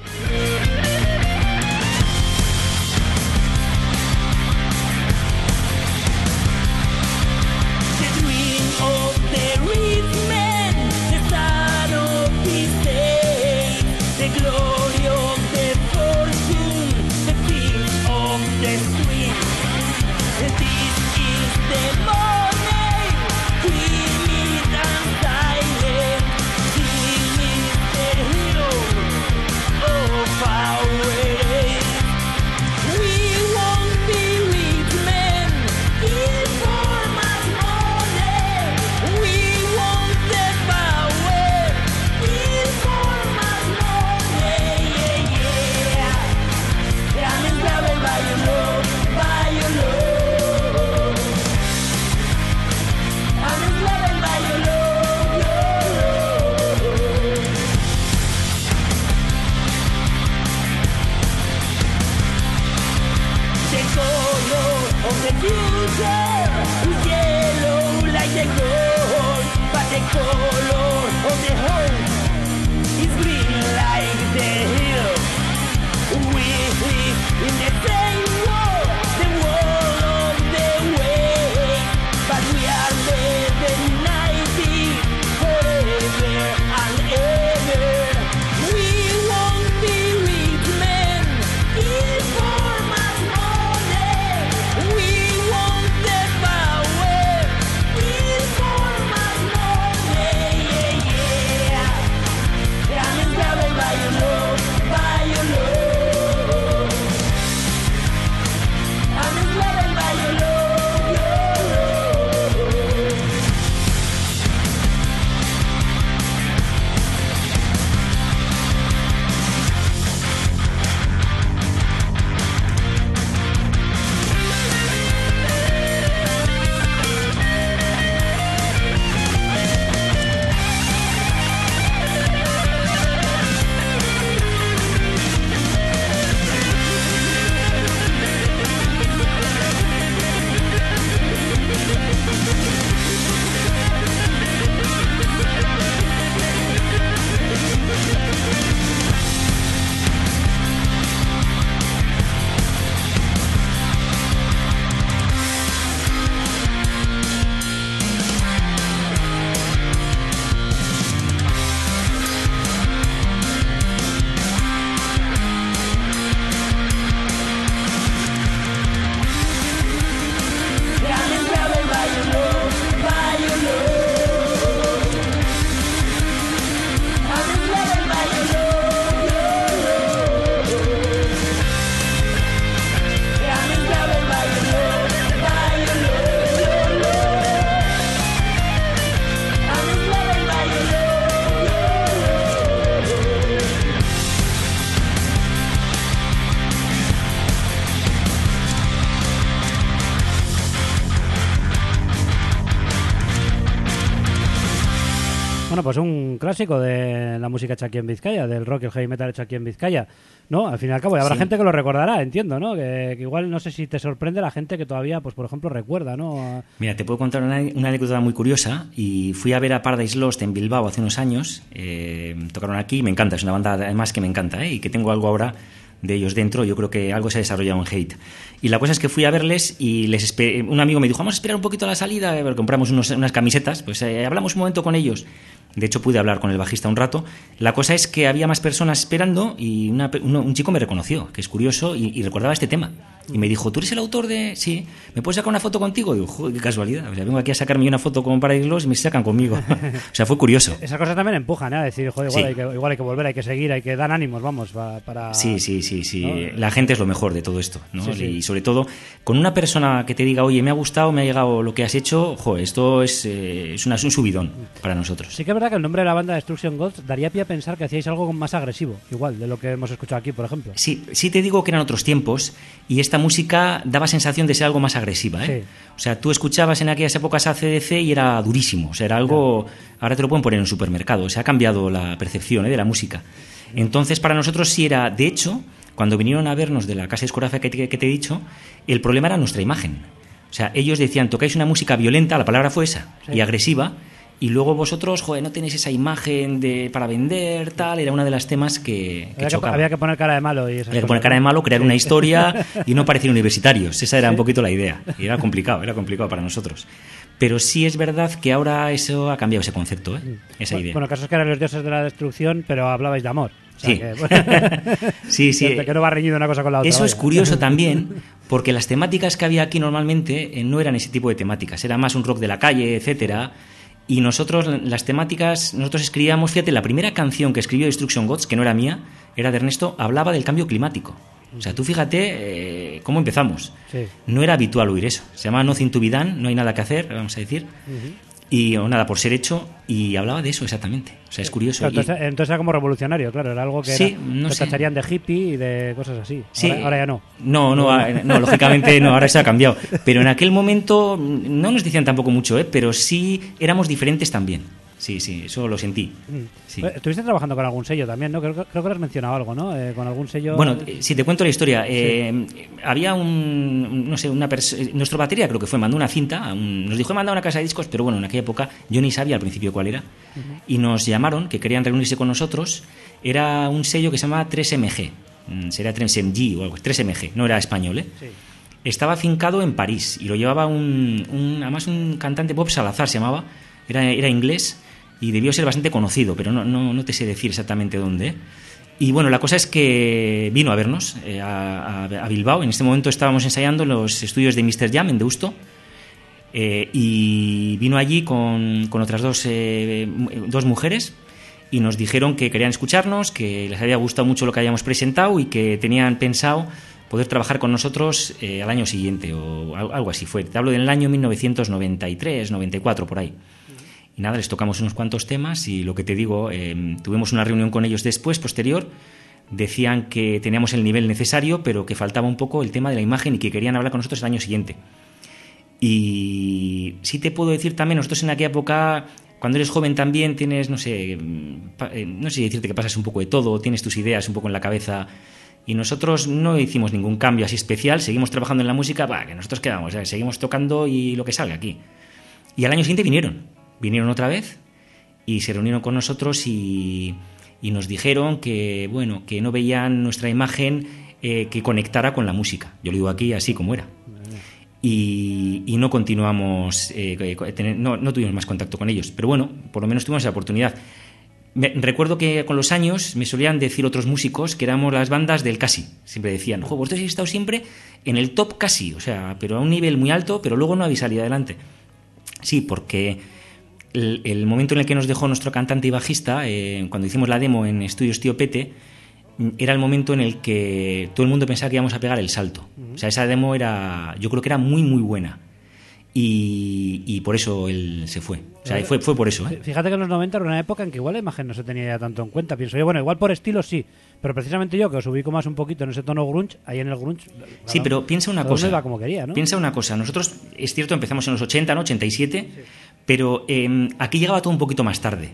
Pues un clásico de la música hecha aquí en Vizcaya, del rock y el heavy metal hecho aquí en Vizcaya, ¿no? Al fin y al cabo, y habrá Sí. gente que lo recordará, entiendo, ¿no? Que, que igual no sé si te sorprende la gente que todavía, pues por ejemplo, recuerda, ¿no? Mira, te puedo contar una, una anécdota muy curiosa. Y fui a ver a Paradise Lost en Bilbao hace unos años. eh, tocaron aquí, me encanta, es una banda además que me encanta, ¿eh? y que tengo algo ahora de ellos dentro. Yo creo que algo se ha desarrollado en Hate. Y la cosa es que fui a verles y les un amigo me dijo, vamos a esperar un poquito a la salida, compramos unos- unas camisetas, pues eh, hablamos un momento con ellos. De hecho, pude hablar con el bajista un rato. La cosa es que había más personas esperando y una un chico me reconoció, que es curioso, y recordaba este tema. Y me dijo, ¿tú eres el autor de...? Sí, ¿me puedes sacar una foto contigo? Y digo, joder, qué casualidad. O sea, vengo aquí a sacarme una foto con Paradise y me sacan conmigo. o sea, fue curioso. Esas cosas también empujan, ¿eh? A decir, joder, igual, Sí. hay que, igual hay que volver, hay que seguir, hay que dar ánimos, vamos, pa- para... Sí, sí, sí, sí. ¿no? La gente es lo mejor de todo esto, ¿no? Sí, sí. Y sobre todo, con una persona que te diga, oye, me ha gustado, me ha llegado lo que has hecho, joder, esto es, eh, es, una- es un subidón para nosotros. Sí que es verdad que el nombre de la banda Destruction Gods daría pie a pensar que hacíais algo más agresivo, igual, de lo que hemos escuchado aquí, por ejemplo. Sí, sí te digo que eran otros tiempos y esta música daba sensación de ser algo más agresiva. ¿eh? Sí. O sea, tú escuchabas en aquellas épocas a CDC y era durísimo. O sea, era algo. Ahora te lo pueden poner en un supermercado. Se ha cambiado la percepción ¿eh? de la música. Entonces, para nosotros sí era. De hecho, cuando vinieron a vernos de la casa discográfica que te, que te he dicho, el problema era nuestra imagen. O sea, ellos decían, tocáis una música violenta, la palabra fue esa, Sí. y agresiva. Y luego vosotros, joder, no tenéis esa imagen de para vender, tal. Era uno de los temas que, que Había que, había que poner cara de malo y Había que poner cara de malo, crear Sí. una historia y no parecer universitarios. Esa era un poquito la idea. Y era complicado, era complicado para nosotros. Pero sí es verdad que ahora eso ha cambiado ese concepto, ¿eh? esa Bueno, idea. Bueno, el caso es que eran los dioses de la destrucción, pero hablabais de amor. O sea Sí. que, bueno, Sí, sí. que no va reñido una cosa con la otra. Eso es vaya. curioso también, porque las temáticas que había aquí normalmente eh, no eran ese tipo de temáticas, era más un rock de la calle, etcétera. Y nosotros, las temáticas, nosotros escribíamos, fíjate, la primera canción que escribió Destruction Gods, que no era mía, era de Ernesto, hablaba del cambio climático. O sea, tú fíjate eh, cómo empezamos. Sí. No era habitual oír eso. Se llama Nothing to be done, no hay nada que hacer, vamos a decir. Y o nada por ser hecho, y hablaba de eso exactamente. O sea, es curioso. Claro, Y- entonces, era como revolucionario, claro, era algo que Sí, era- no tacharían de hippie y de cosas así. Sí. Ahora, ahora ya no. No, no, ah, no, lógicamente no, ahora se ha cambiado. Pero en aquel momento no nos decían tampoco mucho, ¿eh? pero sí éramos diferentes también. Sí, sí, eso lo sentí. Sí. Eh, Estuviste trabajando con algún sello también, ¿no? Creo, que- creo que has mencionado algo, ¿no? Eh, con algún sello. Bueno, eh, si te cuento la historia, eh, había un, no sé, una nuestro batería creo que fue, mandó una cinta, un- nos dijo, he mandado una casa de discos, pero bueno, en aquella época yo ni sabía al principio cuál era, y nos llamaron, que querían reunirse con nosotros, era un sello que se llamaba 3MG, mm, sería 3MG o algo, 3MG, no era español, ¿eh? Sí. Estaba afincado en París y lo llevaba un, un- además un cantante Bob Salazar se llamaba, era, era inglés y debió ser bastante conocido, pero no, no, no te sé decir exactamente dónde. Y bueno, la cosa es que vino a vernos eh, a, a- Bilbao. En este momento estábamos ensayando en los estudios de Mr. Jam en Deusto. eh, y vino allí con, con otras dos, eh, mu- dos mujeres y nos dijeron que querían escucharnos, que les había gustado mucho lo que habíamos presentado y que tenían pensado poder trabajar con nosotros eh, al año siguiente o al- algo así fue. Te hablo del año 1993, 94 por ahí. Y nada, les tocamos unos cuantos temas y lo que te digo, eh, tuvimos una reunión con ellos después, posterior. Decían que teníamos el nivel necesario, pero que faltaba un poco el tema de la imagen y que querían hablar con nosotros el año siguiente. Y sí te puedo decir también, nosotros en aquella época, cuando eres joven también tienes, no sé, pa- eh, no sé decirte que pasas un poco de todo, tienes tus ideas un poco en la cabeza. Y nosotros no hicimos ningún cambio así especial, seguimos trabajando en la música, va, que nosotros quedamos, ¿sabes? seguimos tocando y lo que salga aquí. Y al año siguiente vinieron, vinieron otra vez y se reunieron con nosotros y, y nos dijeron que, bueno, que no veían nuestra imagen eh, que conectara con la música. Yo lo digo aquí así como era. Y, y no continuamos, eh, eh, tener- no, no tuvimos más contacto con ellos. Pero bueno, por lo menos tuvimos esa oportunidad. Me- recuerdo que con los años me solían decir otros músicos que éramos las bandas del casi. Siempre decían, "Jo, vosotros habéis estado siempre en el top casi, o sea, pero a un nivel muy alto, pero luego no habéis salido adelante. Sí, porque el, el momento en el que nos dejó nuestro cantante y bajista, eh, cuando hicimos la demo en Estudios Tío Pete, mm, era el momento en el que todo el mundo pensaba que íbamos a pegar el salto. O sea, esa demo era, yo creo que era muy, muy buena. Y, y por eso él se fue. O sea, fue, fue por eso. ¿eh? Fíjate que en los 90 era una época en que igual la imagen no se tenía ya tanto en cuenta. Pienso yo, bueno, igual por estilo sí, pero precisamente yo que os ubico más un poquito en ese tono grunge, ahí en el grunge. Sí, pero piensa una cosa. como quería, ¿no? Piensa una cosa. Nosotros, es cierto, empezamos en los 80, ¿no? 87, pero eh, aquí llegaba todo un poquito más tarde.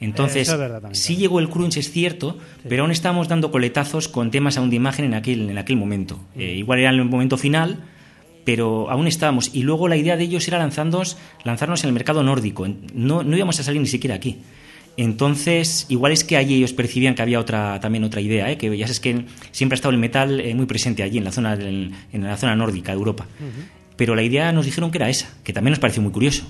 Entonces, Eso es verdad también, sí llegó el crunch, es cierto, pero aún estábamos dando coletazos con temas aún de imagen en aquel, en aquel momento. Eh, igual era el momento final, pero aún estábamos. Y luego la idea de ellos era lanzarnos, lanzarnos en el mercado nórdico. No, no íbamos a salir ni siquiera aquí. Entonces, igual es que allí ellos percibían que había otra también otra idea, ¿eh? que ya sabes que siempre ha estado el metal eh, muy presente allí en la zona del- en la zona nórdica de Europa. Pero la idea nos dijeron que era esa, que también nos pareció muy curioso.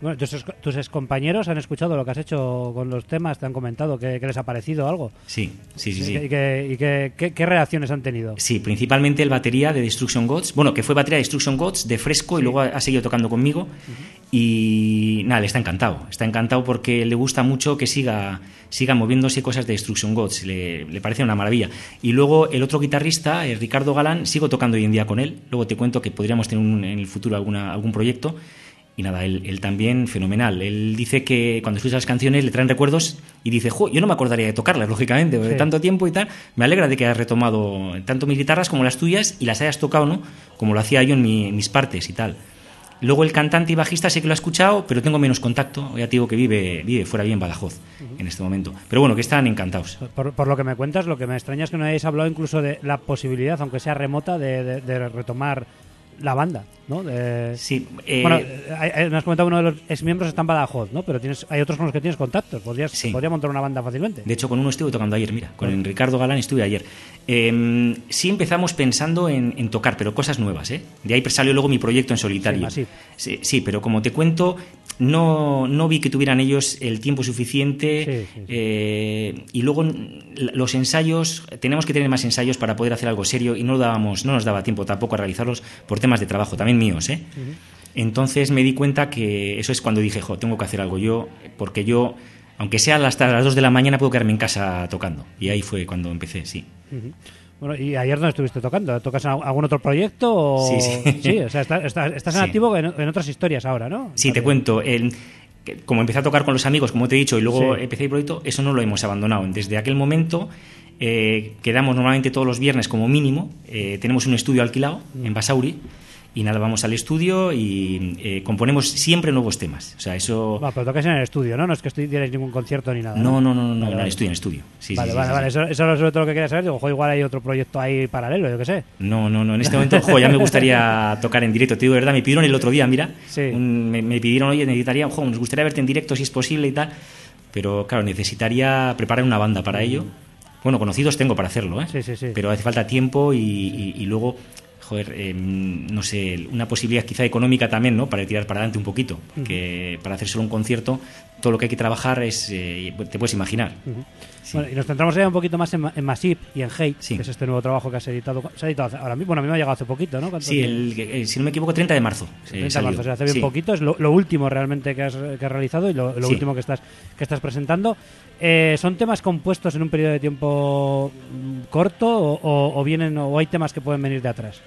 Bueno, tus, excompañeros han escuchado lo que has hecho con los temas, te han comentado que, que les ha parecido algo. Sí, sí, sí. sí. ¿Y, que- y que- qué- qué reacciones han tenido? Sí, principalmente el batería de Destruction Gods. Bueno, que fue batería de Destruction Gods de Fresco y luego ha, ha seguido tocando conmigo. Y nada, le está encantado. Está encantado porque le gusta mucho que siga, siga moviéndose cosas de Destruction Gods. Le, le parece una maravilla. Y luego el otro guitarrista, eh, Ricardo Galán, sigo tocando hoy en día con él. Luego te cuento que podríamos tener un- en el futuro alguna, algún proyecto. Y nada, él, él también fenomenal. Él dice que cuando escucha las canciones le traen recuerdos y dice, jo, yo no me acordaría de tocarlas, lógicamente, de Sí. tanto tiempo y tal. Me alegra de que hayas retomado tanto mis guitarras como las tuyas y las hayas tocado, ¿no? Como lo hacía yo en mi- mis partes y tal. Luego el cantante y bajista sé que lo ha escuchado, pero tengo menos contacto. Ya te digo que vive, vive fuera bien Badajoz en este momento. Pero bueno, que están encantados. Por, por lo que me cuentas, lo que me extraña es que no hayáis hablado incluso de la posibilidad, aunque sea remota, de, de- de retomar la banda, ¿no? Sí, eh, bueno, eh, me has comentado uno de los exmiembros está en Badajoz, ¿no? Pero tienes, hay otros con los que tienes contactos. Podrías, Sí. podría montar una banda fácilmente. De hecho, con uno estuve tocando ayer, mira, con Ricardo Galán estuve ayer. Eh, sí empezamos pensando en, en tocar, pero cosas nuevas, ¿eh? De ahí salió luego mi proyecto en solitario. Sí, sí, pero como te cuento, no, no vi que tuvieran ellos el tiempo suficiente Sí, sí, sí. eh, y luego los ensayos, tenemos que tener más ensayos para poder hacer algo serio y no, dábamos, no nos daba tiempo tampoco a realizarlos por temas de trabajo, también míos, ¿eh? Entonces me di cuenta que eso es cuando dije, jo, tengo que hacer algo yo, porque yo, aunque sea hasta las 2 de la mañana, puedo quedarme en casa tocando. Y ahí fue cuando empecé, sí. Bueno, ¿y ayer dónde estuviste tocando? ¿Tocas en algún otro proyecto? O... Sí, sí. o sea, está- está- estás en Sí. activo en, en otras historias ahora, ¿no? Sí, te También. cuento. el- como empecé a tocar con los amigos, como te he dicho, y luego Sí. empecé el proyecto, eso no lo hemos abandonado. Desde aquel momento eh, quedamos normalmente todos los viernes como mínimo. eh, tenemos un estudio alquilado en Basauri. Y nada, vamos al estudio y eh, componemos siempre nuevos temas. O sea, eso... Bueno, pero tocas en el estudio, ¿no? No es que estuvierais ningún concierto ni nada. No, no, no, no, no, Vale, en el vale. estudio, en el estudio. Sí, vale, sí, vale, sí, vale. Eso, eso es sobre todo lo que quería saber. Digo, ojo, igual hay otro proyecto ahí paralelo, yo qué sé. No, no, no. En este momento, jo, ya me gustaría tocar en directo. Te digo de verdad, me pidieron el otro día, mira. Sí. un- me, me pidieron, oye, necesitaría, jo, nos gustaría verte en directo si es posible y tal. Pero claro, necesitaría preparar una banda para ello. Bueno, conocidos tengo para hacerlo, ¿eh? Sí, sí, sí. Pero hace falta tiempo y, y- y luego, joder, eh, no sé, una posibilidad quizá económica también, ¿no? Para tirar para adelante un poquito. Que para hacer solo un concierto, todo lo que hay que trabajar es, eh, te puedes imaginar. Sí. Bueno, y nos centramos ya un poquito más en, en Massive y en Hate, Sí. que es este nuevo trabajo que has editado. Se ha editado ahora mismo. Bueno, a mí me ha llegado hace poquito, ¿no? ¿Cuánto Sí, el, el- si no me equivoco, 30 de marzo. eh, 30 de salió. marzo, o sea, hace bien Sí. poquito, es lo, lo último realmente que has, que has realizado y lo, último que estás, que estás presentando. Eh, ¿Son temas compuestos en un periodo de tiempo mm, corto o, o- o vienen o hay temas que pueden venir de atrás?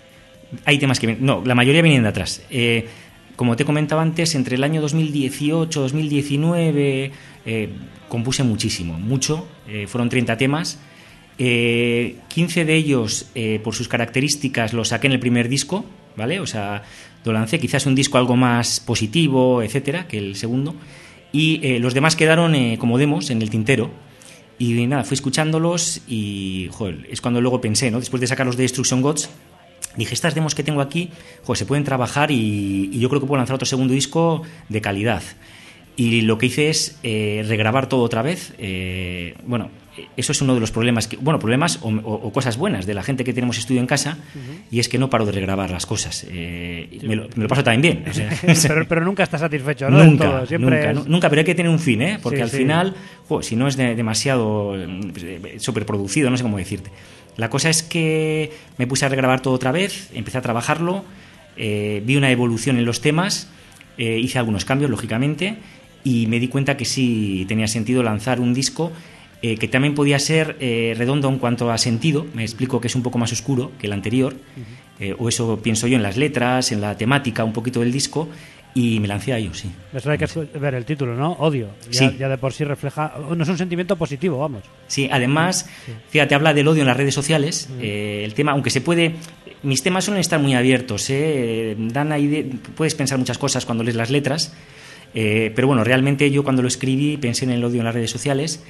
Hay temas que vienen. No, la mayoría vienen de atrás. Eh, como te comentaba antes, entre el año 2018 2019 eh, compuse muchísimo, mucho. eh, fueron 30 temas. Eh, 15 de ellos, eh, por sus características, los saqué en el primer disco, ¿vale? O sea, lo lancé quizás un disco algo más positivo, etcétera, que el segundo. Y eh, los demás quedaron eh, como demos en el tintero. Y nada, fui escuchándolos y, joder, es cuando luego pensé, ¿no? Después de sacar los de Destruction Gods, dije, estas demos que tengo aquí, joder, se pueden trabajar y, y yo creo que puedo lanzar otro segundo disco de calidad. Y lo que hice es eh, regrabar todo otra vez. eh, bueno, eso es uno de los problemas, que, bueno, problemas o, o- o cosas buenas de la gente que tenemos estudio en casa, y es que no paro de regrabar las cosas. eh, me, lo, me lo paso también bien. o sea, pero, pero nunca estás satisfecho, ¿no? Nunca, todo, Siempre nunca, es- nu- nunca, pero hay que tener un fin, ¿eh? Porque Sí, al sí. final, jo, si no es de- demasiado mm, pues, eh, superproducido, no sé cómo decirte. La cosa es que me puse a regrabar todo otra vez, empecé a trabajarlo, eh, vi una evolución en los temas, eh, hice algunos cambios, lógicamente, y me di cuenta que sí tenía sentido lanzar un disco eh, que también podía ser eh, redondo en cuanto a sentido. Me explico que es un poco más oscuro que el anterior, eh, o eso pienso yo en las letras, en la temática un poquito del disco, y me lancé a ello, sí. Eso hay que ver el título, ¿no? Odio. Ya, Sí. ya de por sí refleja. No es un sentimiento positivo, vamos. Sí, además, fíjate, habla del odio en las redes sociales. eh, el tema, aunque se puede. Mis temas suelen estar muy abiertos, ¿eh? dan ahí de- puedes pensar muchas cosas cuando lees las letras, eh, pero bueno, realmente yo cuando lo escribí pensé en el odio en las redes sociales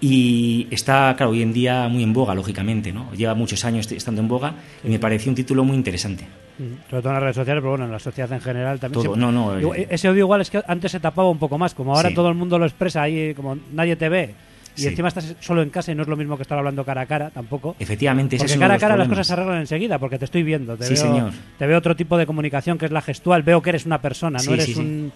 y está, claro, hoy en día muy en boga, lógicamente, ¿no? Lleva muchos años estando en boga y me pareció un título muy interesante. Sobre todo en las redes sociales, pero bueno, en la sociedad en general también. Todo, no, no, eh, Ese odio igual es que antes se tapaba un poco más, como ahora Sí. todo el mundo lo expresa ahí, como nadie te ve. Y Sí. encima estás solo en casa y no es lo mismo que estar hablando cara a cara tampoco. Efectivamente, ese Porque es cara a cara las problemas. cosas se arreglan enseguida, porque te estoy viendo. Te Sí, veo, señor. Te veo otro tipo de comunicación que es la gestual. Veo que eres una persona, no eres un,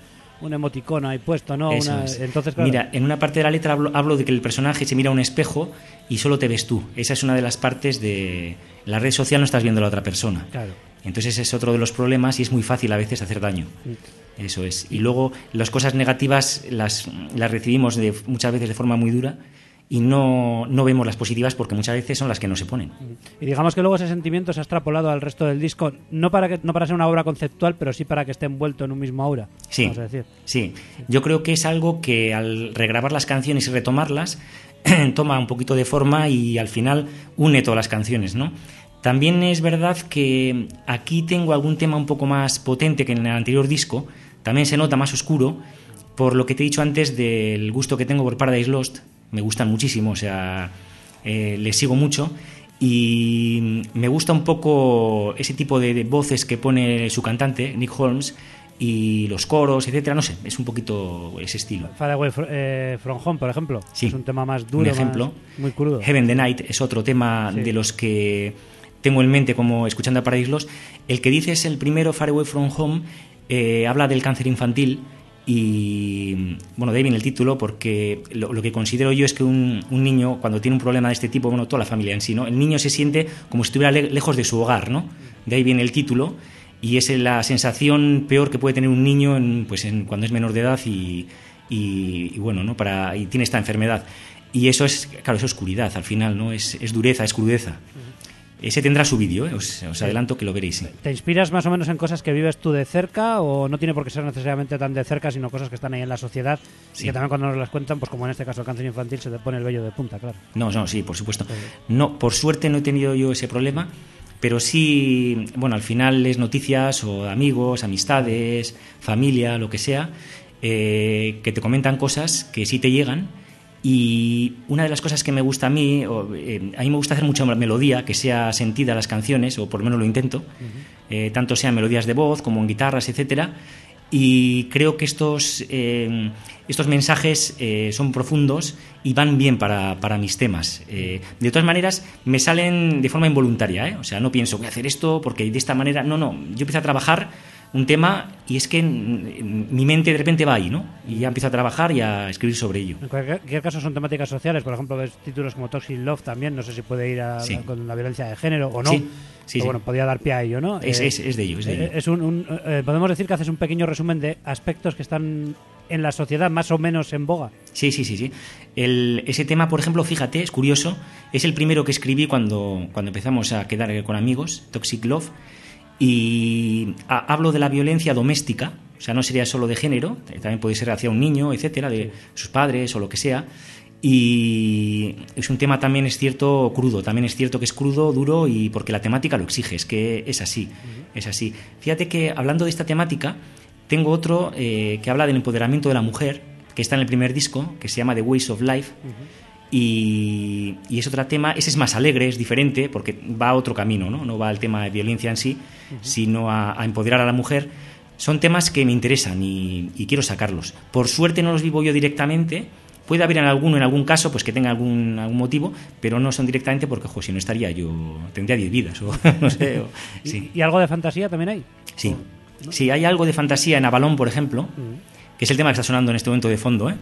un emoticono ahí puesto, ¿no? Eso Una- es. Entonces, claro, Mira, en una parte de la letra hablo, hablo de que el personaje se mira a un espejo y solo te ves tú. Esa es una de las partes de la red social, no estás viendo a la otra persona. claro. Entonces ese es otro de los problemas y es muy fácil a veces hacer daño. Eso es. Y luego las cosas negativas las, las recibimos de, muchas veces de forma muy dura y no, no vemos las positivas porque muchas veces son las que no se ponen. Y digamos que luego ese sentimiento se ha extrapolado al resto del disco, no para que no para ser una obra conceptual, pero sí para que esté envuelto en un mismo aura. Sí, Vamos a decir. sí. Yo creo que es algo que al regrabar las canciones y retomarlas toma un poquito de forma y al final une todas las canciones, ¿no? También es verdad que aquí tengo algún tema un poco más potente que en el anterior disco, también se nota más oscuro, por lo que te he dicho antes del gusto que tengo por Paradise Lost, me gustan muchísimo, o sea, eh, les sigo mucho y me gusta un poco ese tipo de, de voces que pone su cantante, Nick Holmes, y los coros, etcétera, no sé, es un poquito ese estilo. Far Away eh, From Home, por ejemplo, Sí. es un tema más duro, Un más- ejemplo. muy crudo. Heaven the Night es otro tema Sí. de los que tengo en mente como escuchando a Paradise Lost. El que dice es el primero, Far Away From Home, eh, habla del cáncer infantil y, bueno, de ahí viene el título porque lo, que considero yo es que un, un niño cuando tiene un problema de este tipo, bueno, toda la familia en sí. El niño se siente como si estuviera le- lejos de su hogar, ¿no? De ahí viene el título y es la sensación peor que puede tener un niño en, pues en, cuando es menor de edad y, y- y bueno, ¿no? Para, y tiene esta enfermedad. Y eso es, claro, es oscuridad al final, ¿no? Es, es dureza, es crudeza. Ese tendrá su vídeo, ¿eh? os, os adelanto que lo veréis. sí. ¿Te inspiras más o menos en cosas que vives tú de cerca o no tiene por qué ser necesariamente tan de cerca, sino cosas que están ahí en la sociedad y Sí. que también cuando nos las cuentan, pues como en este caso el cáncer infantil, se te pone el vello de punta, claro. No, no, sí, por supuesto. No, por suerte no he tenido yo ese problema, pero sí, bueno, al final es noticias o amigos, amistades, familia, lo que sea, eh, que te comentan cosas que sí te llegan. Y una de las cosas que me gusta a mí, o, eh, a mí me gusta hacer mucha melodía, que sea sentida las canciones, o por lo menos lo intento, eh, tanto sean melodías de voz como en guitarras, etcétera. Y creo que estos, eh, estos mensajes eh, son profundos y van bien para, para mis temas. Eh, de todas maneras, me salen de forma involuntaria, ¿eh? O sea, no pienso, voy a hacer esto porque de esta manera. No, no. Yo empiezo a trabajar un tema y es que mm, mi mente de repente va ahí, ¿no? Y ya empiezo a trabajar y a escribir sobre ello. En cualquier caso son temáticas sociales, por ejemplo, ves títulos como Toxic Love también, no sé si puede ir a, Sí. con la violencia de género o no. Sí, sí, Pero bueno, podría dar pie a ello, ¿no? Es, Eh, es, es de ello, es de eh, ello. es un, un- eh, podemos decir que haces un pequeño resumen de aspectos que están en la sociedad más o menos en boga. Sí, sí, sí, sí. El- ese tema, por ejemplo, fíjate, es curioso, es el primero que escribí cuando, cuando empezamos a quedar con amigos, Toxic Love, y ha- hablo de la violencia doméstica, o sea, no sería solo de género, eh, también puede ser hacia un niño, etcétera, de sus padres o lo que sea. Y es un tema también es cierto crudo, también es cierto que es crudo, duro y porque la temática lo exige, es que es así, es así. Fíjate que hablando de esta temática, tengo otro eh, que habla del empoderamiento de la mujer, que está en el primer disco, que se llama The Ways of Life. Y, y es otro tema, ese es más alegre, es diferente, porque va a otro camino, ¿no? No va al tema de violencia en sí, sino a, a empoderar a la mujer. Son temas que me interesan y, y quiero sacarlos. Por suerte no los vivo yo directamente. Puede haber en alguno, en algún caso, pues que tenga algún, algún motivo, pero no son directamente porque, jo, si no estaría yo, tendría 10 vidas, o no sé. o- ¿Y- sí. ¿Y, algo de fantasía también hay? Sí. Sí, hay algo de fantasía en Avalón, por ejemplo, que es el tema que está sonando en este momento de fondo. ¿eh?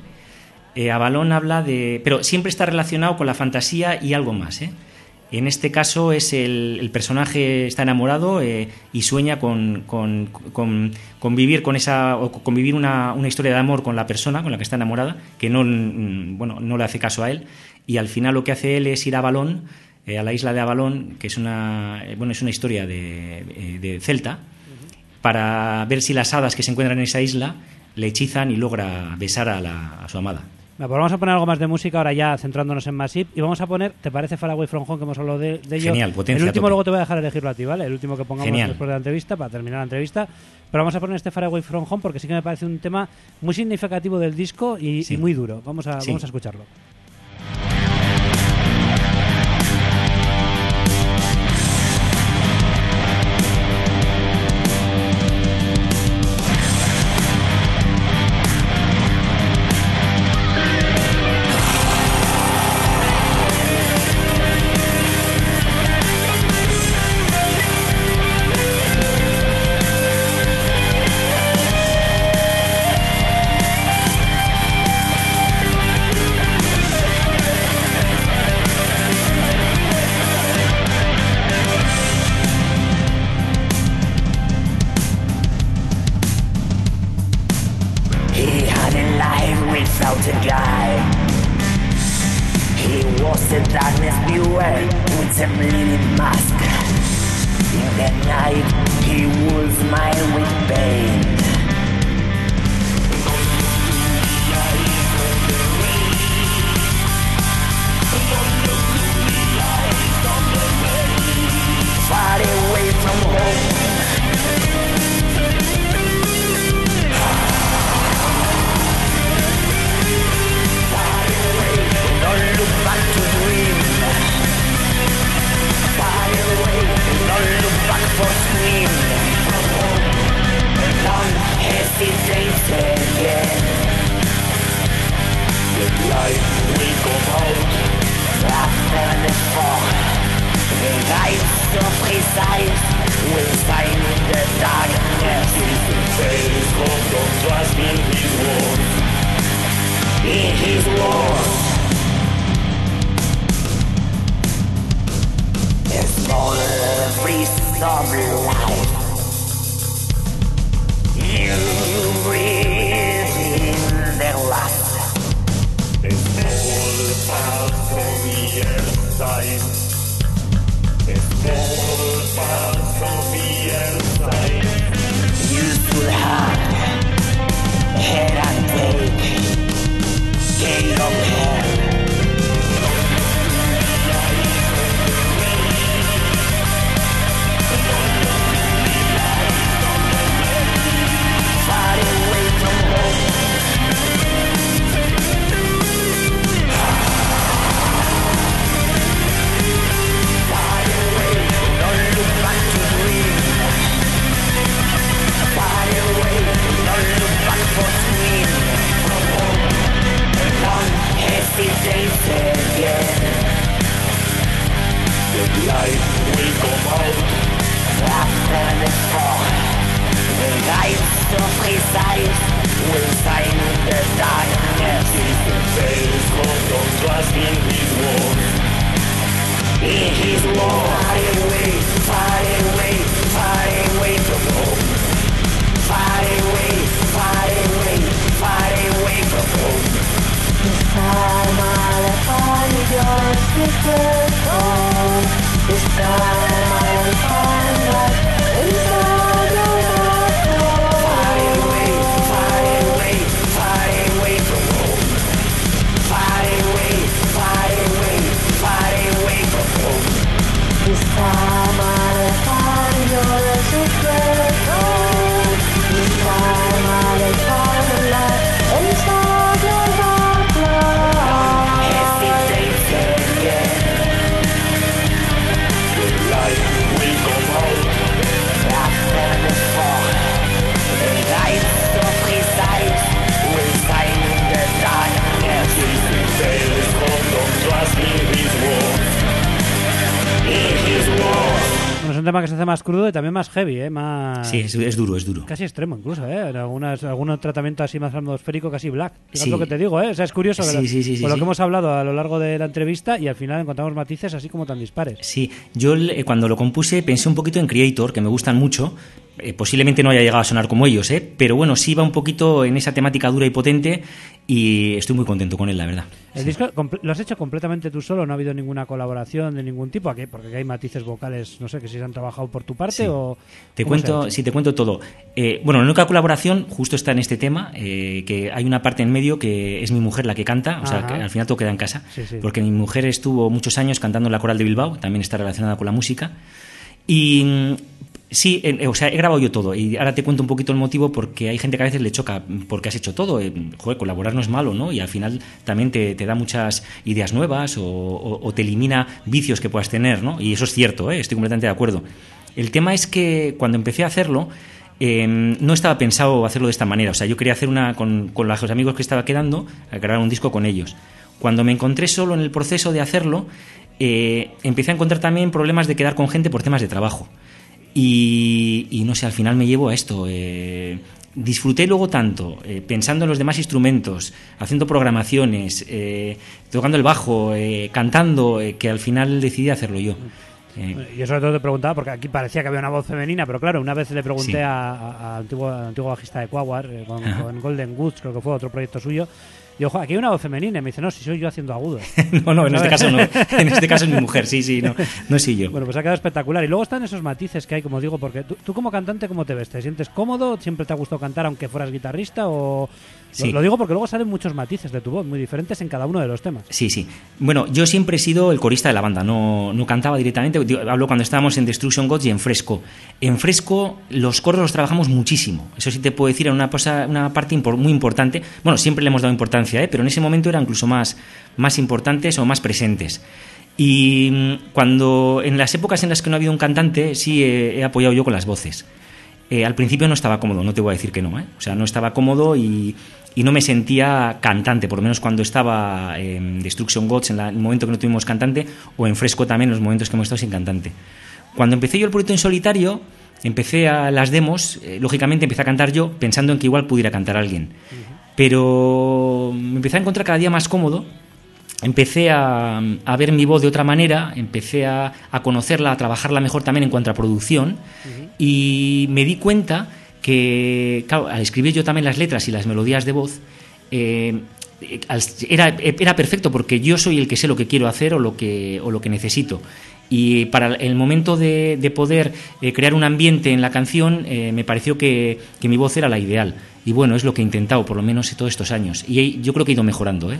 Eh, habla de. Pero siempre está relacionado con la fantasía y algo más. ¿eh? En este caso es el, personaje está enamorado eh, y sueña con, con, con- vivir esa o con vivir una, historia de amor con la persona con la que está enamorada que no mm, bueno no le hace caso a él y al final lo que hace él es ir a Avalón eh, a la isla de Avalón que es una eh, bueno es una historia de- de celta para ver si las hadas que se encuentran en esa isla le hechizan y logra besar a, la- a su amada. Bueno, pues vamos a poner algo más de música ahora ya centrándonos en Masip y vamos a poner, ¿te parece Far Away From Home que hemos hablado de, de ello? Genial, potencia El último luego te voy a dejar elegirlo a ti, ¿vale? El último que pongamos Genial. después de la entrevista para terminar la entrevista. Pero vamos a poner este Far Away From Home porque sí que me parece un tema muy significativo del disco y, Sí. y muy duro. Vamos a, Sí. vamos a escucharlo. Más crudo y también más heavy, ¿eh? Más... Sí, es, es duro, es duro. Casi extremo incluso, ¿eh? En algunas, algún tratamiento así más atmosférico, casi black. Fíjate Sí. lo que te digo, ¿eh? O sea, es curioso Sí, lo- sí, por lo que hemos hablado a lo largo de la entrevista y al final encontramos matices así como tan dispares. Sí, yo eh, cuando lo compuse pensé un poquito en Creator, que me gustan mucho. Eh, posiblemente no haya llegado a sonar como ellos, ¿eh? pero bueno, sí va un poquito en esa temática dura y potente y estoy muy contento con él, la verdad. El disco comple- lo has hecho completamente tú solo, no ha habido ninguna colaboración de ningún tipo, aquí, porque aquí hay matices vocales, no sé, que si se han trabajado por tu parte Sí. o... Te ¿cómo se ha cuento, sí, te cuento todo. Eh, bueno, la única colaboración justo está en este tema, eh, que hay una parte en medio que es mi mujer la que canta, o sea, Ajá. que al final todo queda en casa, Sí, sí. porque mi mujer estuvo muchos años cantando en la coral de Bilbao, también está relacionada con la música, y sí, eh, o sea, he grabado yo todo, y ahora te cuento un poquito el motivo, porque hay gente que a veces le choca, porque has hecho todo, eh, joder, colaborar no es malo, ¿no? Y al final también te, te da muchas ideas nuevas o, te elimina vicios que puedas tener, ¿no? Y eso es cierto, ¿eh? estoy completamente de acuerdo. El tema es que cuando empecé a hacerlo, eh, no estaba pensado hacerlo de esta manera. O sea, yo quería hacer una con, con los amigos que estaba quedando, a grabar un disco con ellos. Cuando me encontré solo en el proceso de hacerlo, eh, empecé a encontrar también problemas de quedar con gente por temas de trabajo. Y, y no sé, al final me llevo a esto. eh, disfruté luego tanto, eh, pensando en los demás instrumentos, haciendo programaciones, eh, tocando el bajo, eh, cantando, que al final decidí hacerlo yo. Yo sobre todo te preguntaba, porque aquí parecía que había una voz femenina, pero claro, una vez le pregunté Sí. a, a- a antiguo, antiguo bajista de Quaguar, eh, con, con Golden Goods, creo que fue otro proyecto suyo, Y ojo, aquí hay una voz femenina. Me dice, no, si soy yo haciendo agudos. no, no, en este caso no. En este caso es mi mujer, sí, sí, no, no soy yo. Bueno, pues ha quedado espectacular. Y luego están esos matices que hay, como digo, porque tú, tú como cantante, ¿cómo te ves? ¿Te sientes cómodo? ¿Siempre te ha gustado cantar aunque fueras guitarrista? O... Sí. Lo, lo digo porque luego salen muchos matices de tu voz, muy diferentes en cada uno de los temas. Sí, sí. Bueno, yo siempre he sido el corista de la banda, no, no cantaba directamente. Hablo cuando estábamos en Destruction Gods y en Fresco. En Fresco los coros los trabajamos muchísimo. Eso sí te puedo decir, era una, cosa, una parte impor- muy importante. Bueno, siempre le hemos dado importancia, ¿eh? pero en ese momento eran incluso más, más importantes o más presentes. Y mm, cuando en las épocas en las que no ha habido un cantante, sí he, he apoyado yo con las voces. Eh, al principio no estaba cómodo, no te voy a decir que no, ¿eh? O sea, no estaba cómodo y, y no me sentía cantante, por lo menos cuando estaba en Destruction Gods, en la- el momento que no tuvimos cantante, o en Fresco también, en los momentos que hemos estado sin cantante. Cuando empecé yo el proyecto en solitario, empecé a las demos, eh, lógicamente empecé a cantar yo, pensando en que igual pudiera cantar alguien. Pero me empecé a encontrar cada día más cómodo empecé a, a ver mi voz de otra manera, empecé a, a conocerla, a trabajarla mejor también en cuanto a producción y me di cuenta que, claro, al escribir yo también las letras y las melodías de voz, eh, eh, era, era perfecto porque yo soy el que sé lo que quiero hacer o lo que, o lo que necesito. Y para el momento de, de poder eh, crear un ambiente en la canción, me pareció que, que mi voz era la ideal. Y bueno, es lo que he intentado, por lo menos todos estos años. Y yo creo que he ido mejorando, ¿eh?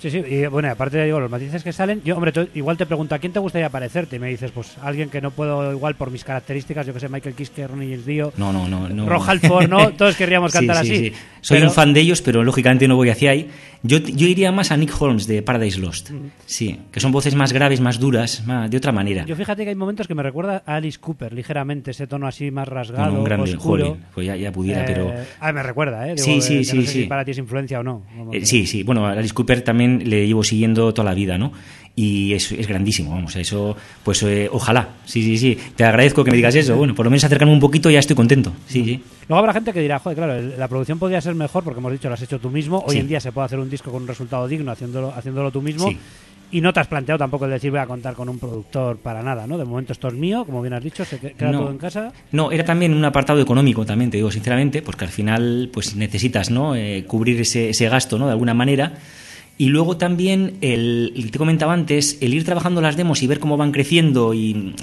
Sí, sí, y bueno, aparte digo, los matices que salen, yo, hombre, igual te pregunto, ¿a quién te gustaría parecerte? Y me dices, pues alguien que no puedo, igual por mis características, yo que sé, Michael Kiske, Ronnie James Dio, No, no, no. no. Roja Alford, ¿no? Todos querríamos Sí, cantar sí, así. sí. Soy Pero- un fan de ellos, pero lógicamente no voy hacia ahí. Yo, yo iría más a Nick Holmes de Paradise Lost. Sí, que son voces más graves, más duras, más- de otra manera. Yo fíjate que hay momentos que me recuerda a Alice Cooper, ligeramente, ese tono así más rasgado, Bueno, un grande, oscuro. jolín, pues ya, ya pudiera, Eh, pero... Ah, me recuerda, ¿eh? Digo, Sí, sí, que sí, no sé sí. si para ti es influencia o no. Vamos, Eh, sí, sí. Bueno, Alice Cooper también le llevo siguiendo toda la vida, ¿no? Y es, es grandísimo, vamos, eso, pues eh, ojalá, sí, sí, sí. Te agradezco que me digas eso. Bueno, por lo menos acercarme un poquito ya estoy contento. Sí, sí. Luego habrá gente que dirá, joder, claro, la producción podría ser mejor porque hemos dicho, lo has hecho tú mismo. Hoy Sí. en día se puede hacer un disco con un resultado digno haciéndolo, haciéndolo tú mismo. Sí. Y no te has planteado tampoco el decir voy a contar con un productor para nada, ¿no? De momento esto es mío, como bien has dicho, se que- queda No. todo en casa. No, era también un apartado económico, también te digo sinceramente, porque al final pues necesitas ¿no? Eh, cubrir ese, ese gasto ¿no? de alguna manera. Y luego también, el, que te comentaba antes, el ir trabajando las demos y ver cómo van creciendo y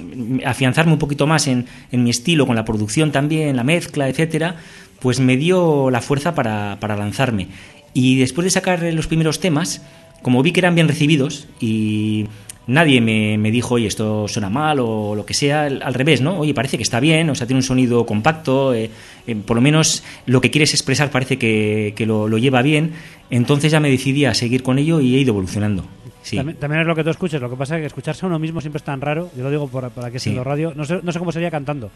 afianzarme un poquito más en, en mi estilo, con la producción también, la mezcla, etcétera, pues me dio la fuerza para, para lanzarme. Y después de sacar los primeros temas, como vi que eran bien recibidos y nadie me, me dijo, oye, esto suena mal o lo que sea, al revés, ¿no? Oye, parece que está bien, o sea, tiene un sonido compacto, eh, eh, por lo menos lo que quieres expresar parece que, que lo, lo lleva bien, entonces ya me decidí a seguir con ello y he ido evolucionando. Sí. También, también es lo que tú escuches, lo que pasa es que escucharse a uno mismo siempre es tan raro, yo lo digo por, por aquí Sí. haciendo radio, no sé, no sé cómo sería cantando.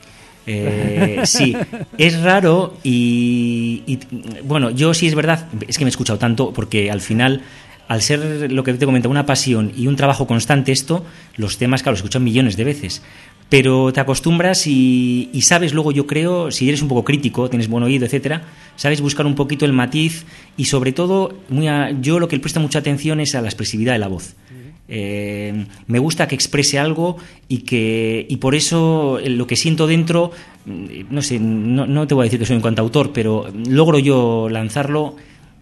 Eh, sí, es raro y, y, bueno, yo sí es verdad, es que me he escuchado tanto porque al final, al ser lo que te comentaba, una pasión y un trabajo constante esto, los temas, claro, los escuchan millones de veces. Pero te acostumbras y, sabes luego, yo creo, si eres un poco crítico, tienes buen oído, etcétera, sabes buscar un poquito el matiz y sobre todo, muy yo lo que le presta mucha atención es a la expresividad de la voz. Eh, me gusta que exprese algo y que y por eso eh, lo que siento dentro mm, no sé no, no te voy a decir que soy un cantautor pero logro yo lanzarlo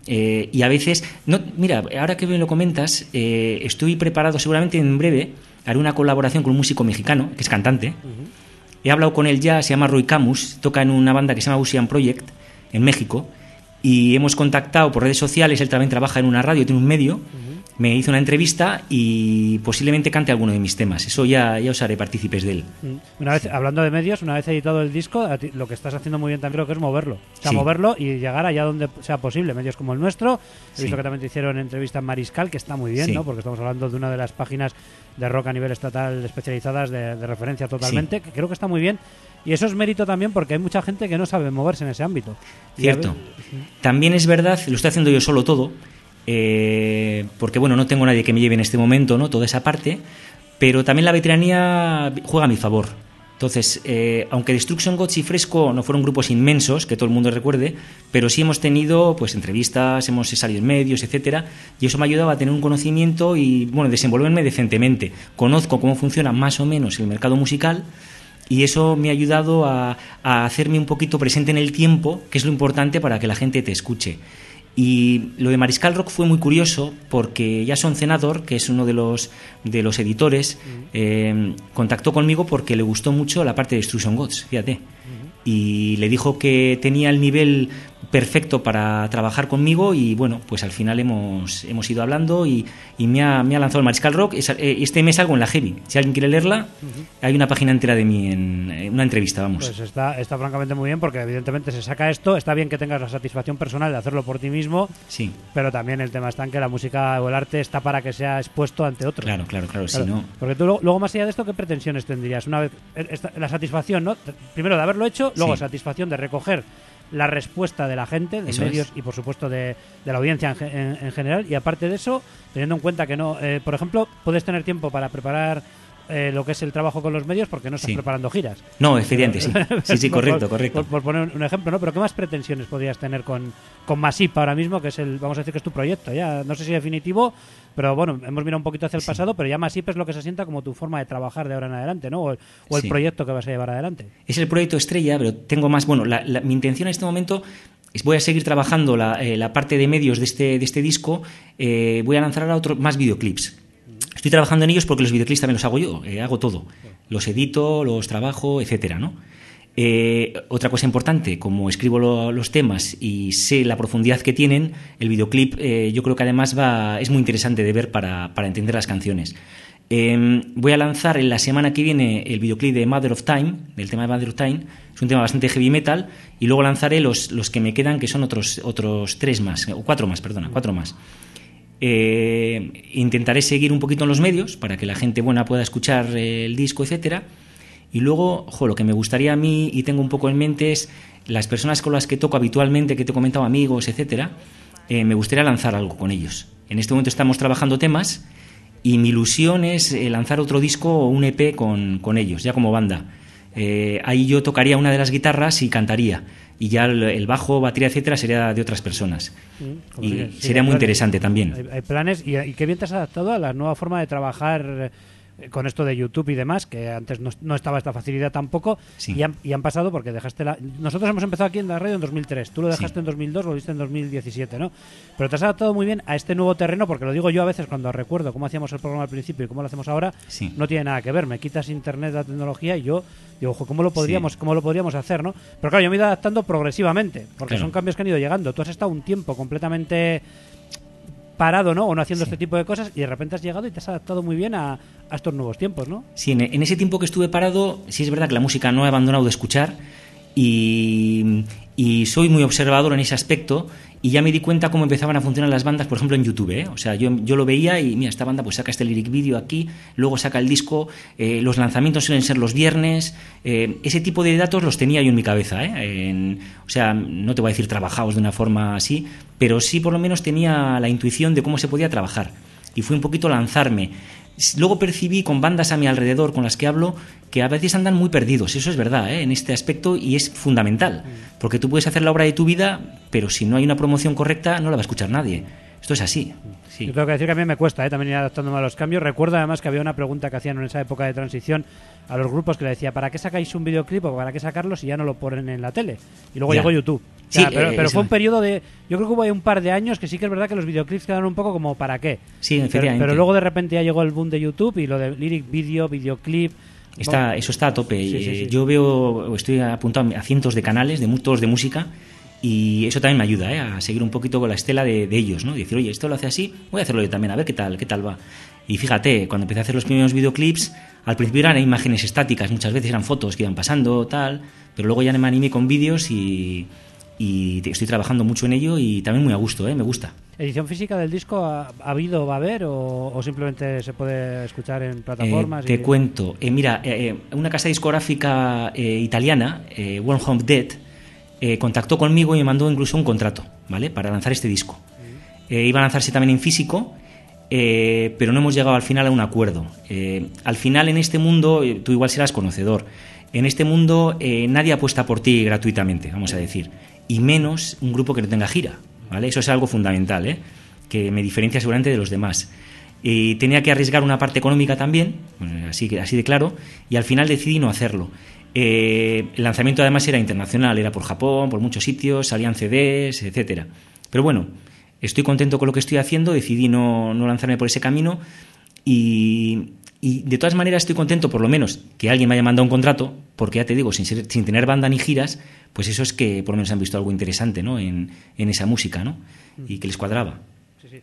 eh, y a veces no mira ahora que me lo comentas eh, estoy preparado seguramente en breve haré una colaboración con un músico mexicano que es cantante. He hablado con él ya se llama Roy Camus toca en una banda que se llama Ocean Project en México. Y hemos contactado por redes sociales él también trabaja en una radio tiene un medio me hizo una entrevista y posiblemente cante alguno de mis temas. Eso ya, ya os haré partícipes de él. Una vez, hablando de medios, una vez editado el disco, lo que estás haciendo muy bien también creo que es moverlo. O sea, Sí. moverlo y llegar allá donde sea posible. Medios como el nuestro. He Sí. visto que también te hicieron entrevista en Mariscal, que está muy bien, Sí. ¿no? Porque estamos hablando de una de las páginas de rock a nivel estatal especializadas de, de referencia totalmente, que creo que está muy bien. Y eso es mérito también porque hay mucha gente que no sabe moverse en ese ámbito. Cierto. También es verdad, lo estoy haciendo yo solo todo, eh, porque bueno, no tengo nadie que me lleve en este momento, ¿no? Toda esa parte, pero también la veteranía juega a mi favor. Entonces, eh, aunque Destruction Gods y Fresco no fueron grupos inmensos, que todo el mundo recuerde, pero sí hemos tenido pues entrevistas, hemos salido en medios, etcétera, y eso me ha ayudado a tener un conocimiento y bueno, desenvolverme decentemente. Conozco cómo funciona más o menos el mercado musical y eso me ha ayudado a hacerme un poquito presente en el tiempo, que es lo importante para que la gente te escuche. Y lo de Mariscal Rock fue muy curioso porque Jason Cenador, que es uno de los, de los editores, eh, contactó conmigo porque le gustó mucho la parte de Destruction Gods, fíjate. Y le dijo que tenía el nivel perfecto para trabajar conmigo y bueno, pues al final hemos, hemos ido hablando y, y me, ha, me ha lanzado el Mariscal Rock. Eh, Este mes salgo en la Heavy. Si alguien quiere leerla, hay una página entera de mí en una entrevista, vamos. Pues está, está francamente muy bien porque evidentemente se saca esto. Está bien que tengas la satisfacción personal de hacerlo por ti mismo, sí, pero también el tema está en que la música o el arte está para que sea expuesto ante otros. claro, claro, claro. Si no, Porque tú luego, luego, más allá de esto, ¿qué pretensiones tendrías? Una vez eh, esta- la satisfacción, ¿no? Primero de haberlo hecho, luego Sí. satisfacción de recoger la respuesta de la gente, de Eso medios es. y por supuesto de, de la audiencia en- en general. Y aparte de eso, teniendo en cuenta que no, eh, por ejemplo, puedes tener tiempo para preparar eh, lo que es el trabajo con los medios porque no estás Sí. preparando giras. no, efectivamente, sí. Sí, sí, correcto, por- correcto. Por, por poner un ejemplo, ¿no? Pero ¿qué más pretensiones podrías tener con, con Masip ahora mismo, que es el, vamos a decir que es tu proyecto? Ya no sé si definitivo, pero bueno, hemos mirado un poquito hacia el pasado, pero ya Masip es lo que se sienta como tu forma de trabajar de ahora en adelante, ¿no? O el, o el Sí. proyecto que vas a llevar adelante. Es el proyecto estrella, pero tengo más. Bueno, la- la- mi intención en este momento es voy a seguir trabajando la, eh, la parte de medios de este, de este disco. eh, voy a lanzar ahora otro, más videoclips. Estoy trabajando en ellos porque los videoclips también los hago yo, eh, hago todo. Los edito, los trabajo, etcétera, ¿no? Eh, otra cosa importante, como escribo lo- los temas y sé la profundidad que tienen, el videoclip eh, yo creo que además va, es muy interesante de ver para, para entender las canciones. Eh, voy a lanzar en la semana que viene el videoclip de Mother of Time, del tema de Mother of Time. Es un tema bastante heavy metal. Y luego lanzaré los, los que me quedan, que son otros, otros tres más, o cuatro más, perdona, cuatro más. Eh, intentaré seguir un poquito en los medios para que la gente buena pueda escuchar eh, el disco, etcétera. Y luego, jo, lo que me gustaría a mí y tengo un poco en mente es las personas con las que toco habitualmente, que te he comentado, amigos, etcétera. eh, me gustaría lanzar algo con ellos. En este momento estamos trabajando temas y mi ilusión es lanzar otro disco o un EP con, con ellos, ya como banda. Ahí yo tocaría una de las guitarras y cantaría. Y ya el, bajo, batería, etcétera, sería de otras personas. Como Y sí, sería muy planes. interesante también. Hay, planes y, y qué bien te has adaptado a la nueva forma de trabajar con esto de YouTube y demás, que antes no, no estaba esta facilidad tampoco, Sí. y, han, y han pasado porque dejaste la... Nosotros hemos empezado aquí en la radio en 2003, tú lo dejaste Sí. en 2002, lo viste en 2017, ¿no? Pero te has adaptado muy bien a este nuevo terreno, porque lo digo yo a veces cuando recuerdo cómo hacíamos el programa al principio y cómo lo hacemos ahora, Sí. no tiene nada que ver, me quitas internet, la tecnología y yo digo, ojo, ¿cómo lo podríamos, cómo lo podríamos hacer, no? Pero claro, yo me he ido adaptando progresivamente, porque Claro. son cambios que han ido llegando. Tú has estado un tiempo completamente parado, ¿no? O no haciendo Sí. este tipo de cosas y de repente has llegado y te has adaptado muy bien a, a estos nuevos tiempos, ¿no? Sí, en, en ese tiempo que estuve parado, sí es verdad que la música no he abandonado de escuchar y, soy muy observador en ese aspecto y ya me di cuenta cómo empezaban a funcionar las bandas, por ejemplo, en YouTube. ¿eh? O sea, yo, yo lo veía y, mira, esta banda pues saca este lyric video aquí, luego saca el disco, eh, los lanzamientos suelen ser los viernes, eh, ese tipo de datos los tenía yo en mi cabeza. ¿eh? O sea, no te voy a decir trabajados de una forma así, pero sí por lo menos tenía la intuición de cómo se podía trabajar y fue un poquito lanzarme. Luego percibí con bandas a mi alrededor con las que hablo que a veces andan muy perdidos, eso es verdad, ¿eh? en este aspecto y es fundamental, porque tú puedes hacer la obra de tu vida, pero si no hay una promoción correcta no la va a escuchar nadie. Esto es así. Sí. Yo tengo que decir que a mí me cuesta ¿eh? también ir adaptándome a los cambios. Recuerdo además que había una pregunta que hacían en esa época de transición a los grupos que le decía, ¿para qué sacáis un videoclip o para qué sacarlo si ya no lo ponen en la tele? Y luego Ya. llegó YouTube. Sí, pero eh, pero fue un periodo de... Yo creo que hubo ahí un par de años que sí que es verdad que los videoclips quedaron un poco como ¿para qué? Sí, Pero, efectivamente. pero luego de repente ya llegó el boom de YouTube y lo de lyric video, videoclip... Está, eso está a tope. Sí, sí, Eh, sí. Yo veo, estoy apuntado a cientos de canales, de todos de música, y eso también me ayuda ¿eh? a seguir un poquito con la estela de, de ellos, ¿no? Y decir, oye, esto lo hace así, voy a hacerlo yo también, a ver qué tal, qué tal va. Y fíjate, cuando empecé a hacer los primeros videoclips, al principio eran imágenes estáticas, muchas veces eran fotos que iban pasando, tal, pero luego ya me animé con vídeos y, y estoy trabajando mucho en ello y también muy a gusto, ¿eh? Me gusta. ¿Edición física del disco ha, ha habido, va a haber o, o simplemente se puede escuchar en plataformas? Eh, te y- cuento. Eh, mira, eh, eh, una casa discográfica eh, italiana, One Home Dead, eh, contactó conmigo y me mandó incluso un contrato, ¿vale? Para lanzar este disco. Eh, iba a lanzarse también en físico, eh, pero no hemos llegado al final a un acuerdo. Eh, al final en este mundo, eh, tú igual serás conocedor, en este mundo nadie apuesta por ti gratuitamente, vamos a decir, y menos un grupo que no tenga gira, ¿vale? Eso es algo fundamental, ¿eh? Que me diferencia seguramente de los demás. Y tenía que arriesgar una parte económica también, bueno, así, así de claro, y al final decidí no hacerlo. Eh, el lanzamiento además era internacional, era por Japón, por muchos sitios, salían CDs, etcétera. Pero bueno, estoy contento con lo que estoy haciendo, decidí no, no lanzarme por ese camino y, y de todas maneras estoy contento, por lo menos, que alguien me haya mandado un contrato, porque ya te digo, sin, ser- sin tener banda ni giras, pues eso es que por lo menos han visto algo interesante ¿no? en, en esa música ¿no? y que les cuadraba. Sí, sí.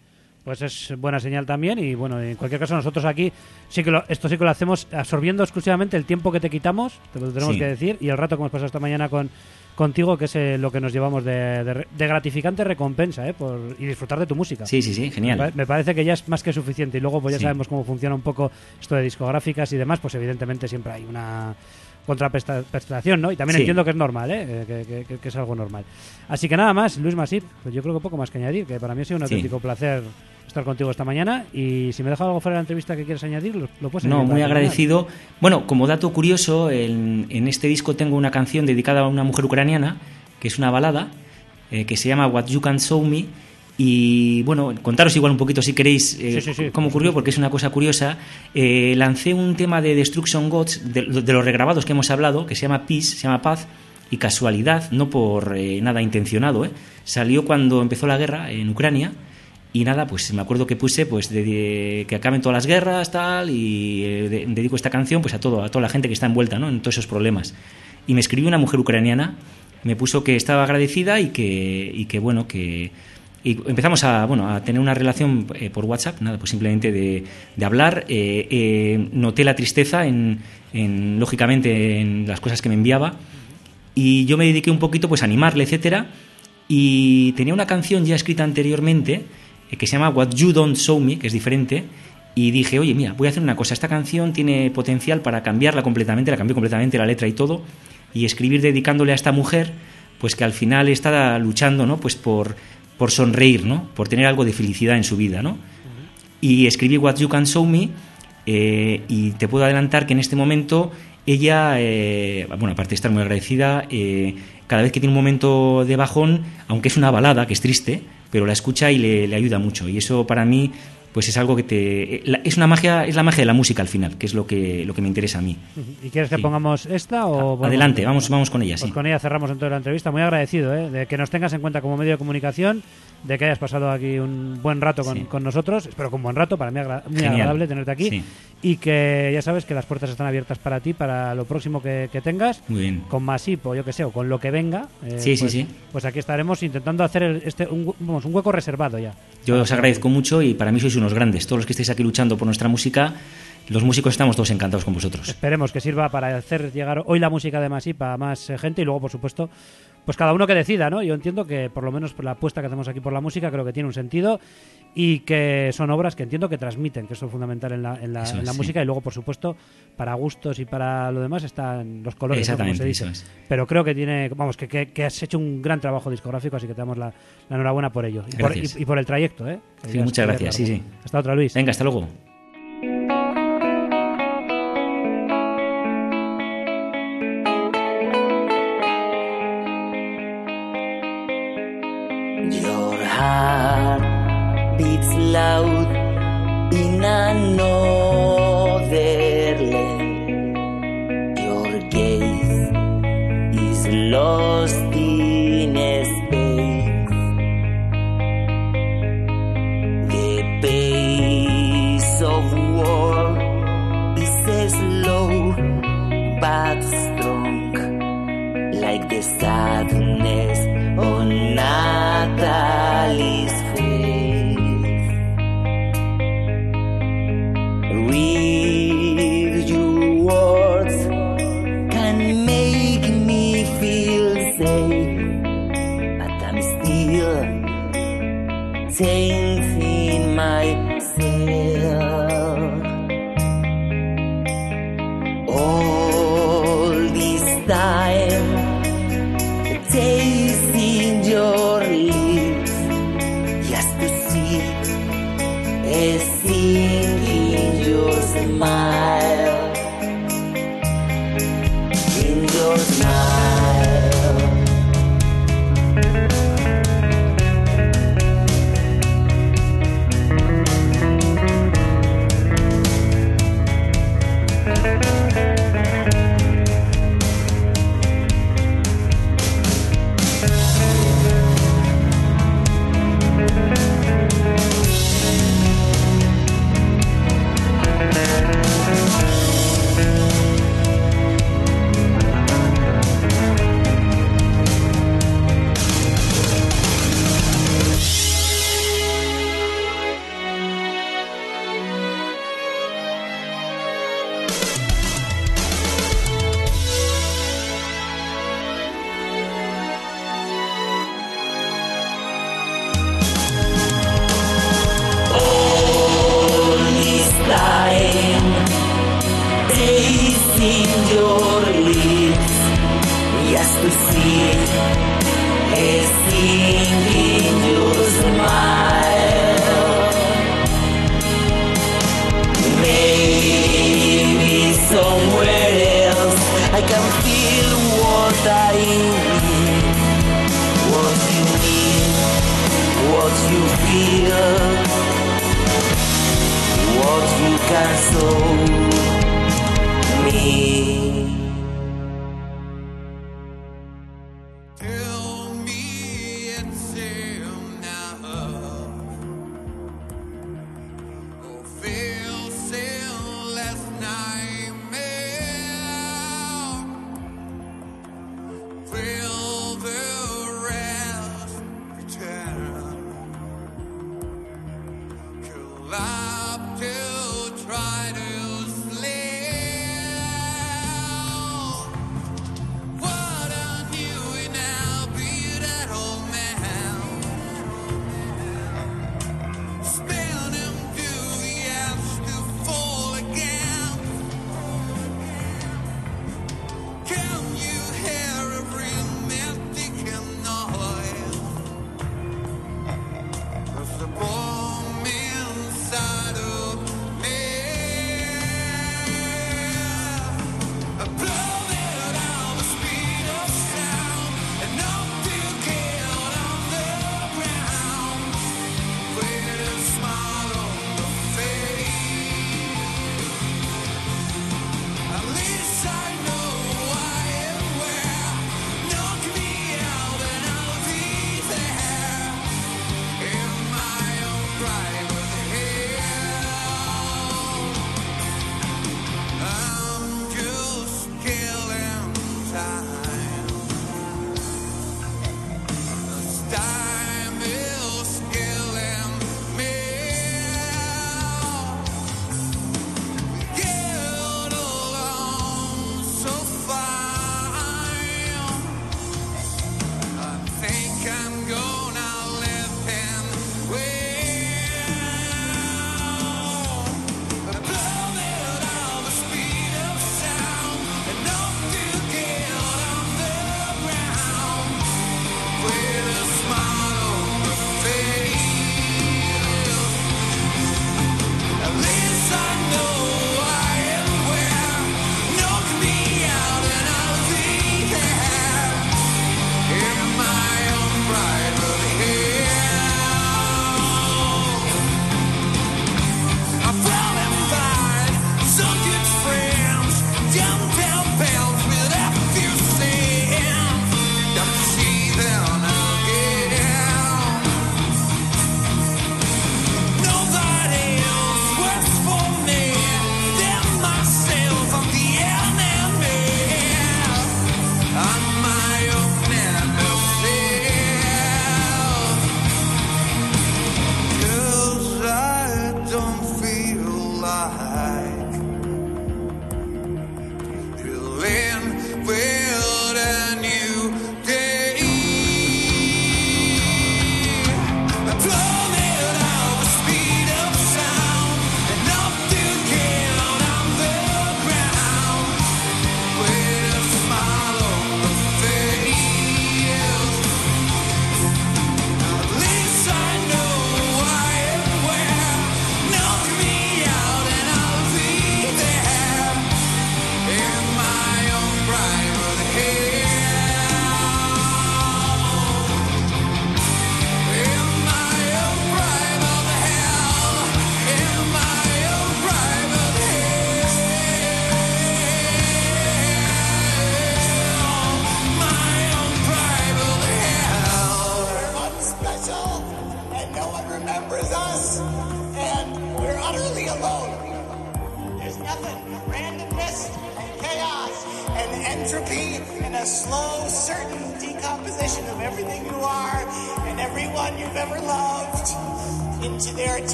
Pues es buena señal también y bueno, en cualquier caso nosotros aquí sí que lo, esto sí que lo hacemos absorbiendo exclusivamente el tiempo que te quitamos, te lo tenemos Sí. que decir, y el rato que hemos pasado esta mañana con contigo, que es eh, lo que nos llevamos de, de de gratificante recompensa, ¿eh? Por, y disfrutar de tu música. Sí, sí, sí, genial. me parece que ya es más que suficiente y luego pues ya Sí. sabemos cómo funciona un poco esto de discográficas y demás, pues evidentemente siempre hay una contraprestación, ¿no? Y también Sí. entiendo que es normal, ¿eh? Eh, Que, que- que- es algo normal. Así que nada más, Luis Masip, pues yo creo que poco más que añadir, que para mí ha sido un Sí. auténtico placer estar contigo esta mañana y si me deja algo fuera de la entrevista que quieres añadir, lo, lo puedes No, añadir muy agradecido. Bueno, como dato curioso, en, en este disco tengo una canción dedicada a una mujer ucraniana, que es una balada, eh, que se llama What You Can Show Me. Y bueno, contaros igual un poquito si queréis eh, Sí, sí, sí, cómo ocurrió, porque es una cosa curiosa. Eh, lancé un tema de Destruction Gods, de, de los regrabados que hemos hablado, que se llama Peace, se llama Paz, y casualidad, no por eh, nada intencionado, ¿eh? salió cuando empezó la guerra en Ucrania. Y nada, pues me acuerdo que puse pues de, de- que acaben todas las guerras, tal, y eh, de- dedico esta canción pues a todo, a toda la gente que está envuelta, ¿no? En todos esos problemas. Y me escribió una mujer ucraniana, me puso que estaba agradecida y que, y que bueno, que y empezamos a bueno a tener una relación eh, por WhatsApp, nada, pues simplemente de, de hablar. eh, eh, noté la tristeza en, en, lógicamente en las cosas que me enviaba y yo me dediqué un poquito pues a animarle, etcétera. Y tenía una canción ya escrita anteriormente que se llama What You Don't Show Me, que es diferente. Y dije, oye, mira, voy a hacer una cosa. Esta canción tiene potencial para cambiarla completamente, la cambié completamente, la letra y todo. Y escribir dedicándole a esta mujer, pues que al final está luchando, ¿no? Pues por, por sonreír, ¿no? Por tener algo de felicidad en su vida, ¿no? y escribí What You Can Show Me eh, y te puedo adelantar que en este momento ella, eh, bueno, aparte de estar muy agradecida, eh, cada vez que tiene un momento de bajón, aunque es una balada, que es triste, pero la escucha y le, le ayuda mucho. Y eso para mí, pues es algo que te... la- es una magia, es la magia de la música al final, que es lo que, lo que me interesa a mí. ¿Y quieres que Sí. pongamos esta o ponemos- Adelante, vamos, vamos con ella, Pues sí. con ella cerramos entonces la entrevista. Muy agradecido ¿eh? de que nos tengas en cuenta como medio de comunicación, de que hayas pasado aquí un buen rato con, Sí. con nosotros. Espero que un buen rato, para mí agra- muy agradable tenerte aquí. Sí. Y que ya sabes que las puertas están abiertas para ti, para lo próximo que, que tengas. Muy bien. Con Masip o yo que sé, o con lo que venga. eh, Sí, sí, pues, sí. Pues aquí estaremos intentando hacer el- este, un, vamos, un hueco reservado ya. Yo os agradezco mucho y para mí sois unos grandes. Todos los que estáis aquí luchando por nuestra música, los músicos estamos todos encantados con vosotros. Esperemos que sirva para hacer llegar hoy la música de Masip a más eh, gente y luego, por supuesto, pues cada uno que decida, ¿no? Yo entiendo que por lo menos por la apuesta que hacemos aquí por la música creo que tiene un sentido y que son obras que entiendo que transmiten, que eso es fundamental en la, en la, Eso en la es, música sí. y luego, por supuesto, para gustos y para lo demás están los colores, ¿no? Como se dice. eso es. Pero creo que tiene, vamos, que, que- que has hecho un gran trabajo discográfico, así que te damos la, la enhorabuena por ello. Y por, y- y por el trayecto, ¿eh? Sí, muchas gracias, sí, sí. Hasta otra, Luis. Venga, hasta luego.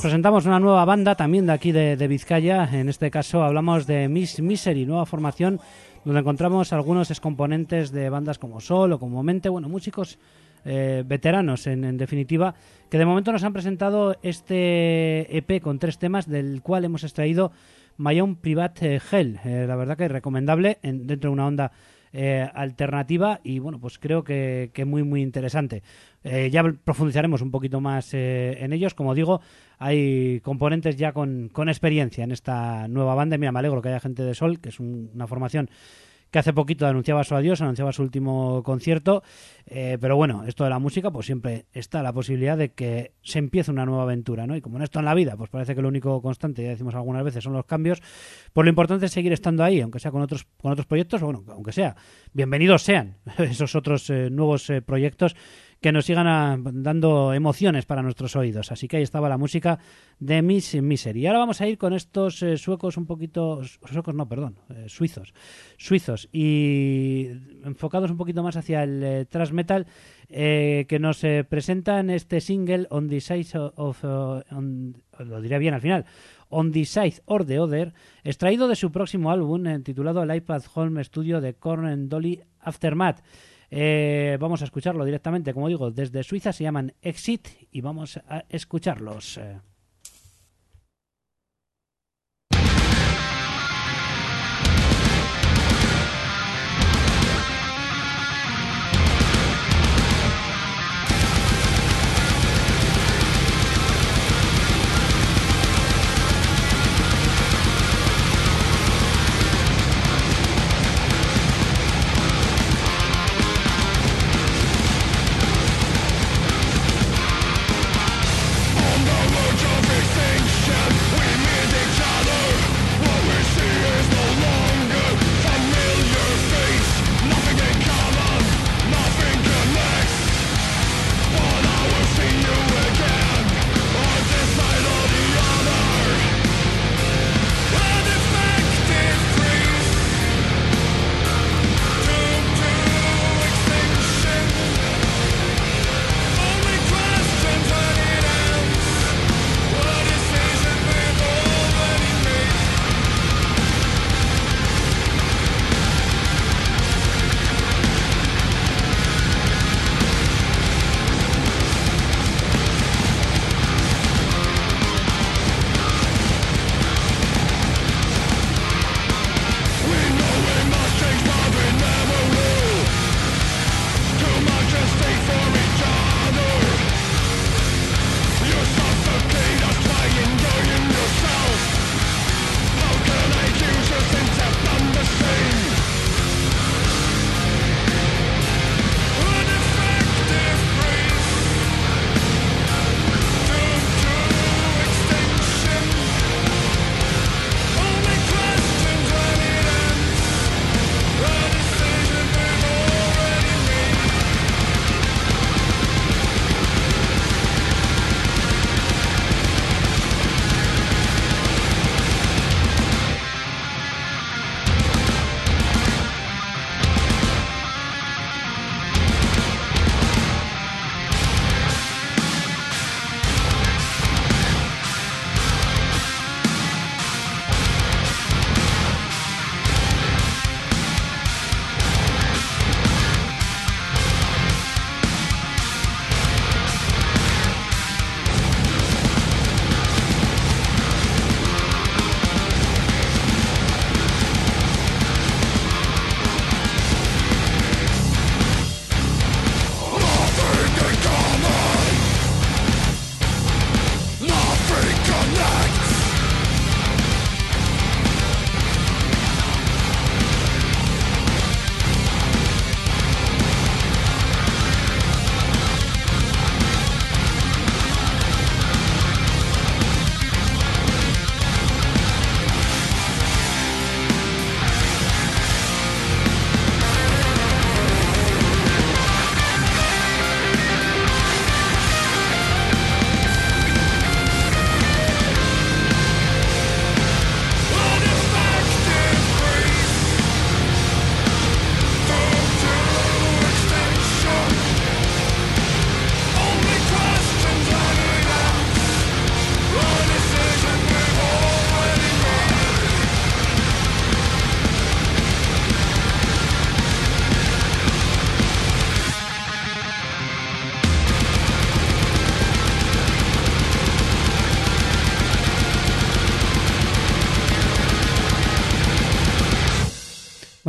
presentamos una nueva banda también de aquí de, de Vizcaya. En este caso hablamos de Miss Misery, nueva formación donde encontramos algunos excomponentes de bandas como Sol o como Mente, bueno, músicos eh, veteranos en, definitiva, que de momento nos han presentado este EP con tres temas del cual hemos extraído My Own Private Hell. Eh, la verdad que es recomendable en, dentro de una onda eh, alternativa y bueno, pues creo que, que muy, muy interesante. Eh, ya profundizaremos un poquito más eh, en ellos. Como digo, hay componentes ya con, con, experiencia en esta nueva banda. Mira, me alegro que haya gente de Sol, que es una formación que hace poquito anunciaba su adiós, anunciaba su último concierto. Eh, pero bueno, esto de la música, pues siempre está la posibilidad de que se empiece una nueva aventura, ¿no? Y como en esto en la vida, pues parece que lo único constante, ya decimos algunas veces, son los cambios, pues lo importante es seguir estando ahí, aunque sea con otros, con otros proyectos, o bueno, aunque sea, bienvenidos sean esos otros eh, nuevos eh, proyectos que nos sigan ah, dando emociones para nuestros oídos. Así que ahí estaba la música de Miss Misery. Y ahora vamos a ir con estos eh, suecos un poquito... Suecos no, perdón, eh, suizos. Suizos. Y enfocados un poquito más hacia el eh, thrash metal eh, que nos presentan este single On the Side of... lo diré bien al final. On the Side or the Other, extraído de su próximo álbum titulado El iPad Home Studio de Korn and Dolly Aftermath. Eh, vamos a escucharlo directamente, como digo, desde Suiza se llaman Exit y vamos a escucharlos.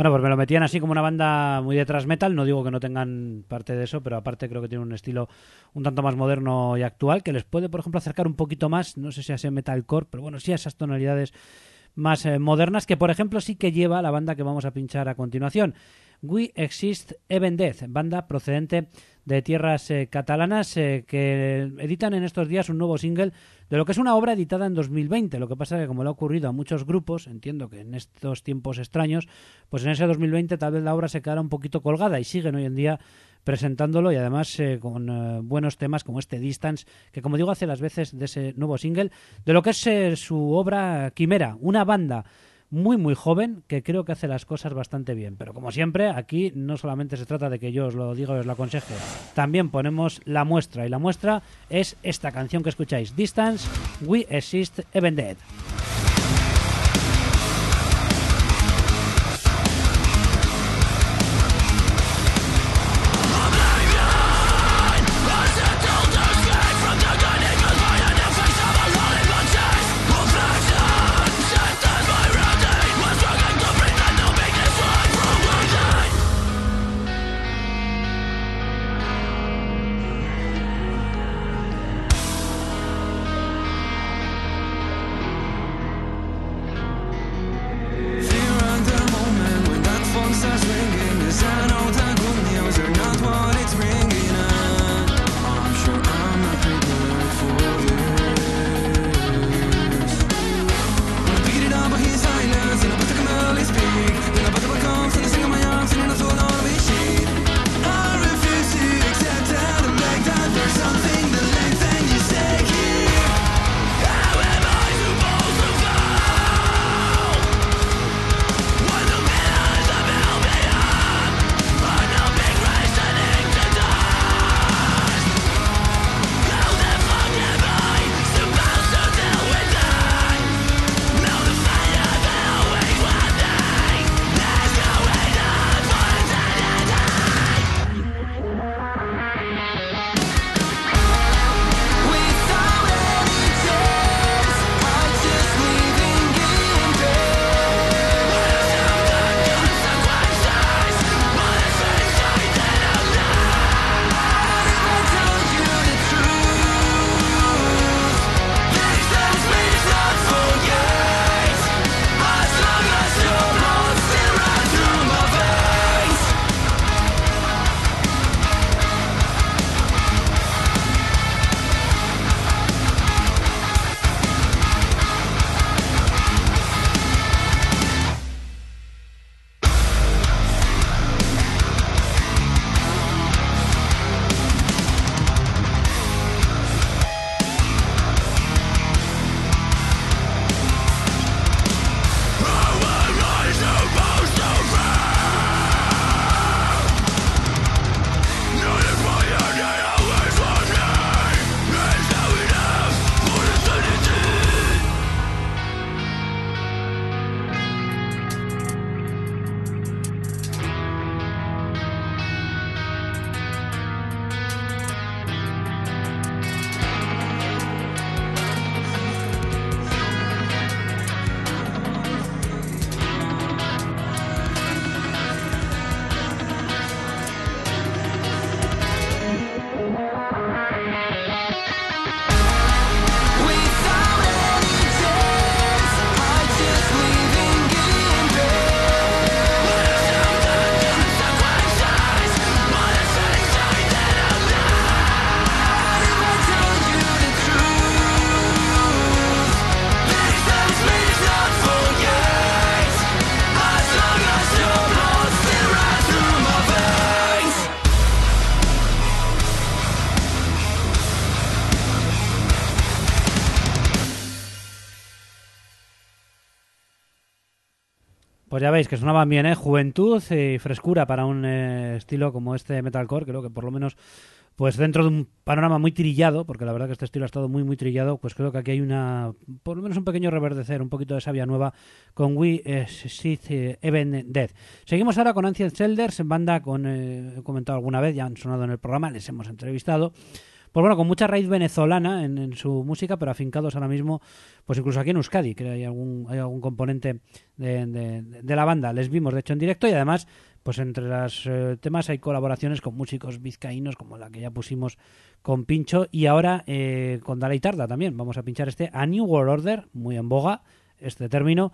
Bueno, pues me lo metían así como una banda muy de thrash metal. No digo que no tengan parte de eso, pero aparte creo que tiene un estilo un tanto más moderno y actual que les puede, por ejemplo, acercar un poquito más, no sé si a ese metalcore, pero bueno, sí a esas tonalidades más eh, modernas, que por ejemplo sí que lleva la banda que vamos a pinchar a continuación. We Exist Even Death, banda procedente de tierras eh, catalanas eh, que editan en estos días un nuevo single de lo que es una obra editada en 2020. Lo que pasa que como le ha ocurrido a muchos grupos, entiendo que en estos tiempos extraños, pues en ese 2020 tal vez la obra se quedará un poquito colgada y siguen hoy en día presentándolo y además eh, con eh, buenos temas como este Distance, que como digo hace las veces de ese nuevo single, de lo que es eh, su obra Quimera, una banda muy muy joven que creo que hace las cosas bastante bien. Pero como siempre, aquí no solamente se trata de que yo os lo diga y os lo aconseje, también ponemos la muestra y la muestra es esta canción que escucháis, Distance, We Exist Even Dead. Veis que sonaban bien, ¿eh? Juventud y frescura para un eh, estilo como este metalcore. Creo que por lo menos, pues dentro de un panorama muy trillado, porque la verdad que este estilo ha estado muy, muy trillado, pues creo que aquí hay una, por lo menos un pequeño reverdecer, un poquito de savia nueva con We eh, Sith eh, Even Dead. Seguimos ahora con Ancient Elders, banda con, eh, he comentado alguna vez, ya han sonado en el programa, les hemos entrevistado. Pues bueno, con mucha raíz venezolana en, en su música, pero afincados ahora mismo, pues incluso aquí en Euskadi, que hay algún, hay algún componente de, la banda. Les vimos, de hecho, en directo y además, pues entre los eh, temas hay colaboraciones con músicos vizcaínos, como la que ya pusimos con Pincho, y ahora eh, con Dalai Tarda también. Vamos a pinchar este A New World Order, muy en boga, este término.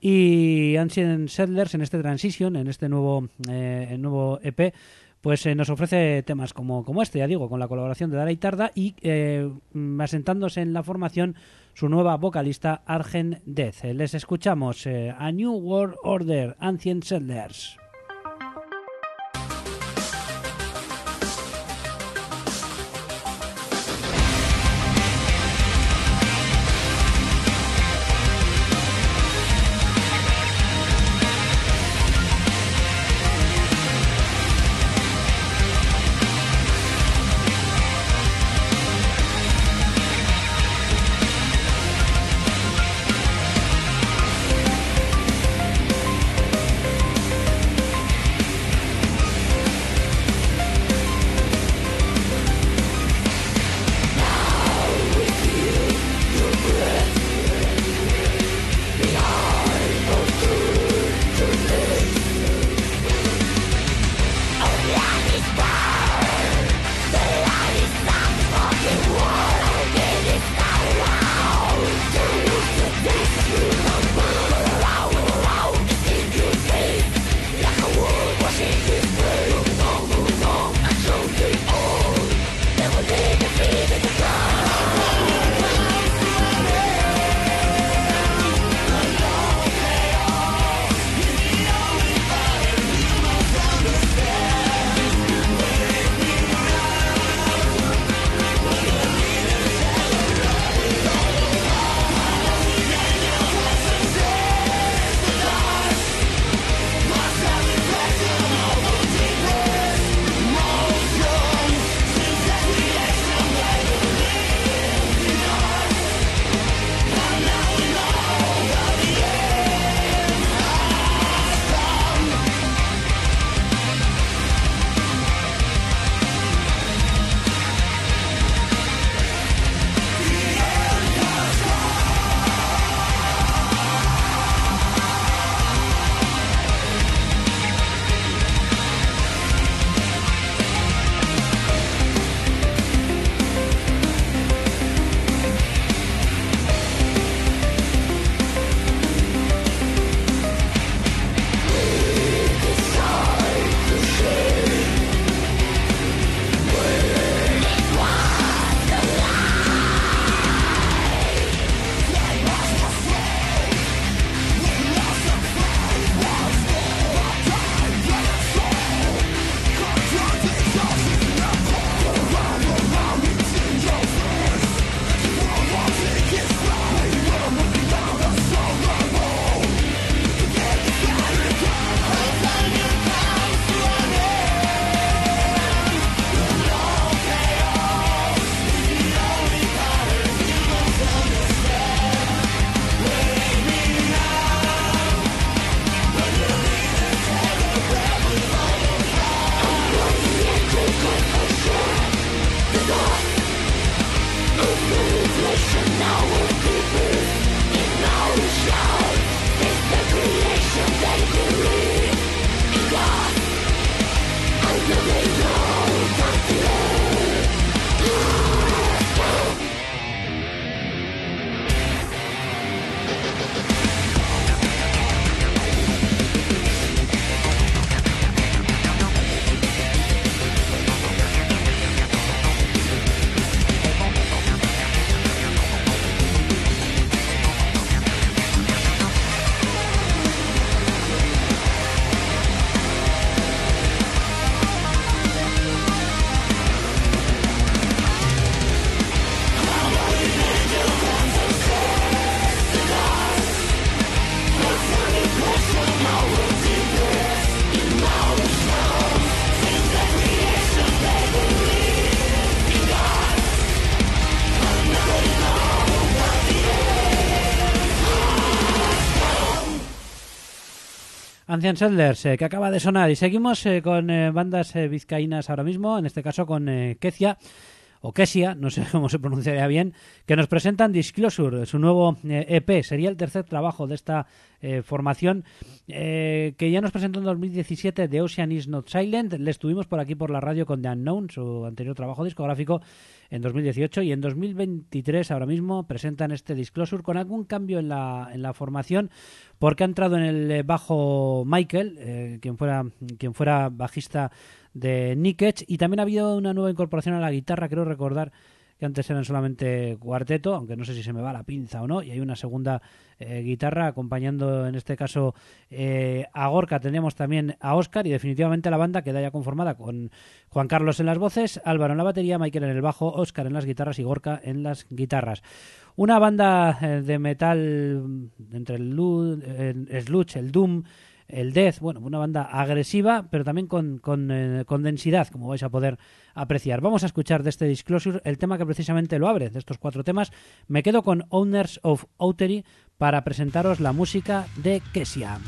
Y Ancient Settlers en este Transition, en este nuevo, eh, nuevo EP, pues eh, nos ofrece temas como, como este, ya digo, con la colaboración de Dara y Tarda y eh, asentándose en la formación su nueva vocalista Argent Death. Eh, Les escuchamos eh, A New World Order, Ancient Settlers. Ancient Settlers, eh, que acaba de sonar. Y seguimos eh, con eh, bandas eh, vizcaínas ahora mismo, en este caso con eh, No sé cómo se pronunciaría bien, que nos presentan Disclosure, su nuevo eh, EP. Sería el tercer trabajo de esta eh, formación eh, que ya nos presentó en 2017 The Ocean is Not Silent. Le estuvimos por aquí por la radio con The Unknown, su anterior trabajo discográfico en 2018 y en 2023 ahora mismo presentan este Disclosure con algún cambio en la, en la formación porque ha entrado en el bajo Michael, quien fuera quien fuera bajista de Nick y también ha habido una nueva incorporación a la guitarra, creo recordar que antes eran solamente cuarteto, aunque no sé si se me va la pinza o no, y hay una segunda eh, guitarra acompañando en este caso eh, a Gorka, tendríamos también a Oscar y definitivamente la banda queda ya conformada con Juan Carlos en las voces, Álvaro en la batería, Michael en el bajo, Oscar en las guitarras y Gorka en las guitarras. Una banda eh, de metal mm, entre el, lu- el sludge, el doom, el death, bueno, una banda agresiva, pero también con, con, eh, con densidad, como vais a poder apreciar. Vamos a escuchar de este Disclosure el tema que precisamente lo abre, de estos cuatro temas. Me quedo con Owners of Outery para presentaros la música de Kesia.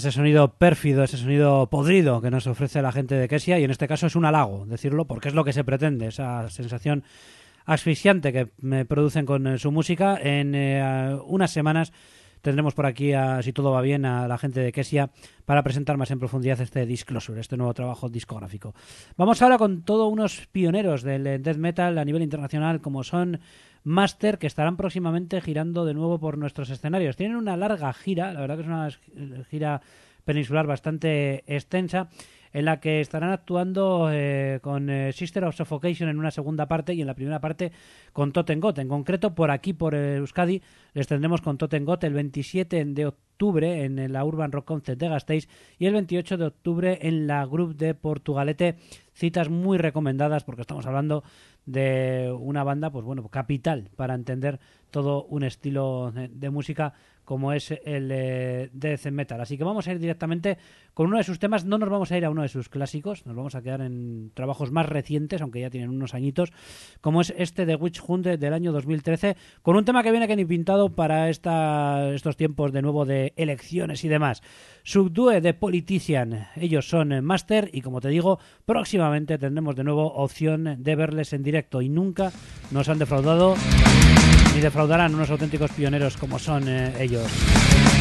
Ese sonido pérfido, ese sonido podrido que nos ofrece la gente de Kesia y en este caso es un halago decirlo porque es lo que se pretende, esa sensación asfixiante que me producen con eh, su música. En eh, unas semanas tendremos por aquí, a- si todo va bien, a la gente de Kesia para presentar más en profundidad este Disclosure, este nuevo trabajo discográfico. Vamos ahora con todos unos pioneros del eh, death metal a nivel internacional como son Master, que estarán próximamente girando de nuevo por nuestros escenarios. Tienen una larga gira, la verdad que es una eh, gira peninsular bastante extensa, en la que estarán actuando eh, con eh, Sister of Suffocation en una segunda parte y en la primera parte con Totengot. En concreto, por aquí, por Euskadi, les tendremos con Totengot el 27 de octubre en la Urban Rock Concert de Gasteiz y el 28 de octubre en la Group de Portugalete. Citas muy recomendadas porque estamos hablando de una banda, pues bueno, capital para entender todo un estilo de, música como es el eh, death metal. Así que vamos a ir directamente con uno de sus temas. No nos vamos a ir a uno de sus clásicos, nos vamos a quedar en trabajos más recientes, aunque ya tienen unos añitos, como es este de Witch Hunt del año 2013, con un tema que viene que ni pintado para esta, estos tiempos de nuevo de elecciones y demás. Subdue de Politician, ellos son Master y como te digo, próximamente tendremos de nuevo opción de verles en directo y nunca nos han defraudado defraudarán unos auténticos pioneros como son eh, ellos.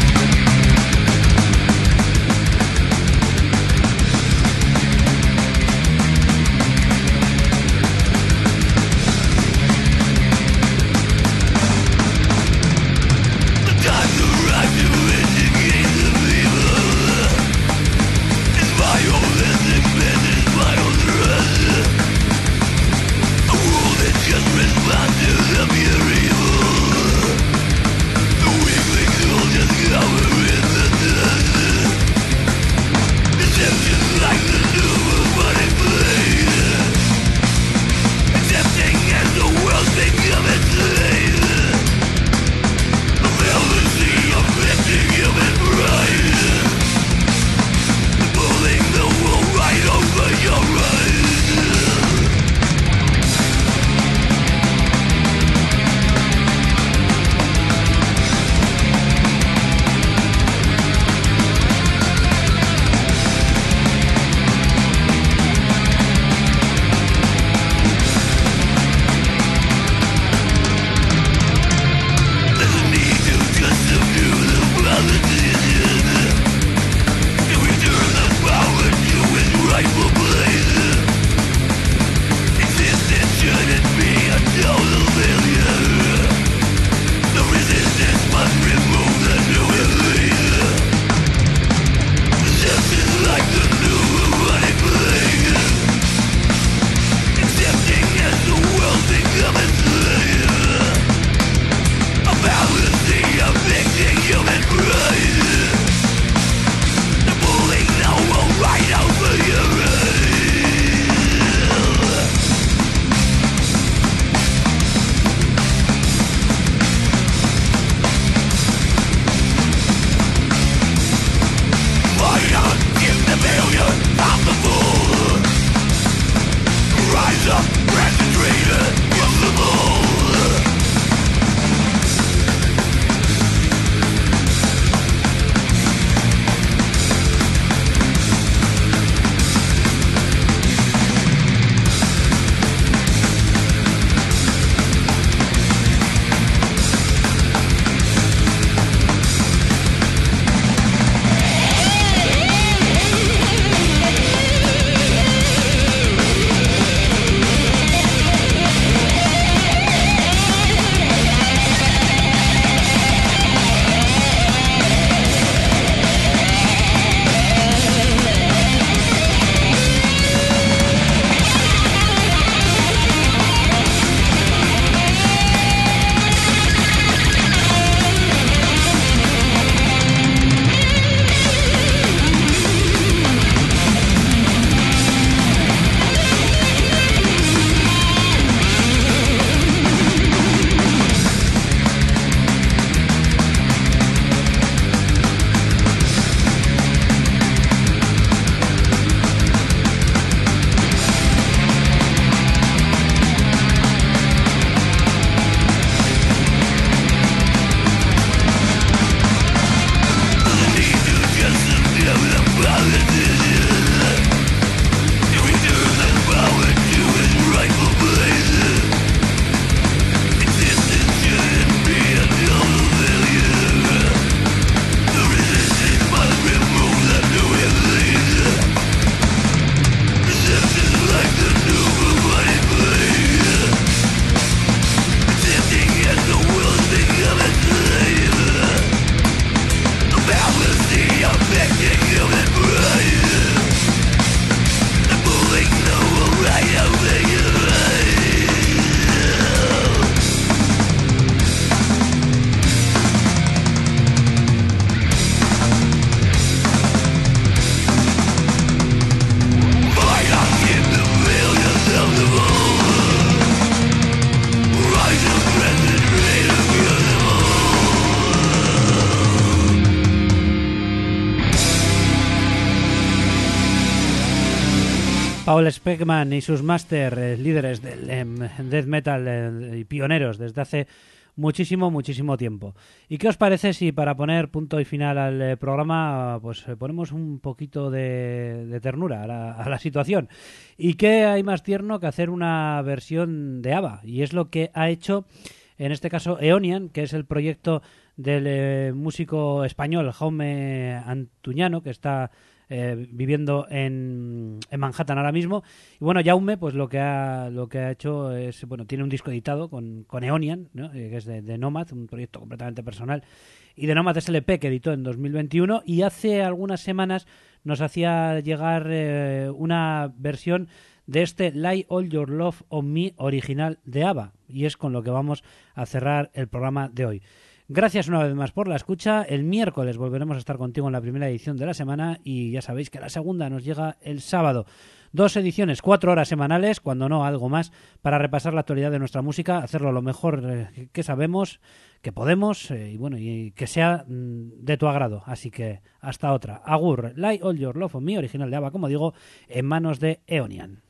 Speckman y sus máster eh, líderes del em, death metal eh, y pioneros desde hace muchísimo, muchísimo tiempo. ¿Y qué os parece si para poner punto y final al eh, programa, pues ponemos un poquito de, de ternura a la, a la situación? ¿Y qué hay más tierno que hacer una versión de ABBA? Y es lo que ha hecho, en este caso, Eonian, que es el proyecto del eh, músico español Jaume Antuñano, que está eh, viviendo en, en Manhattan ahora mismo. Y bueno, Jaume, pues lo que ha, lo que ha hecho es, bueno, tiene un disco editado con, con Eonian, ¿no? Eh, que es de, de Nomad, un proyecto completamente personal. Y de Nomad es el EP que editó en 2021 y hace algunas semanas nos hacía llegar eh, una versión de este Lie All Your Love on Me original de ABBA. Y es con lo que vamos a cerrar el programa de hoy. Gracias una vez más por la escucha. El miércoles volveremos a estar contigo en la primera edición de la semana y ya sabéis que la segunda nos llega el sábado. Dos ediciones, cuatro horas semanales, cuando no algo más, para repasar la actualidad de nuestra música, hacerlo lo mejor eh, que sabemos, que podemos eh, y bueno, y que sea mm, de tu agrado. Así que hasta otra. Agur, Lie All Your Love Me, original de ABBA, como digo, en manos de Eonian.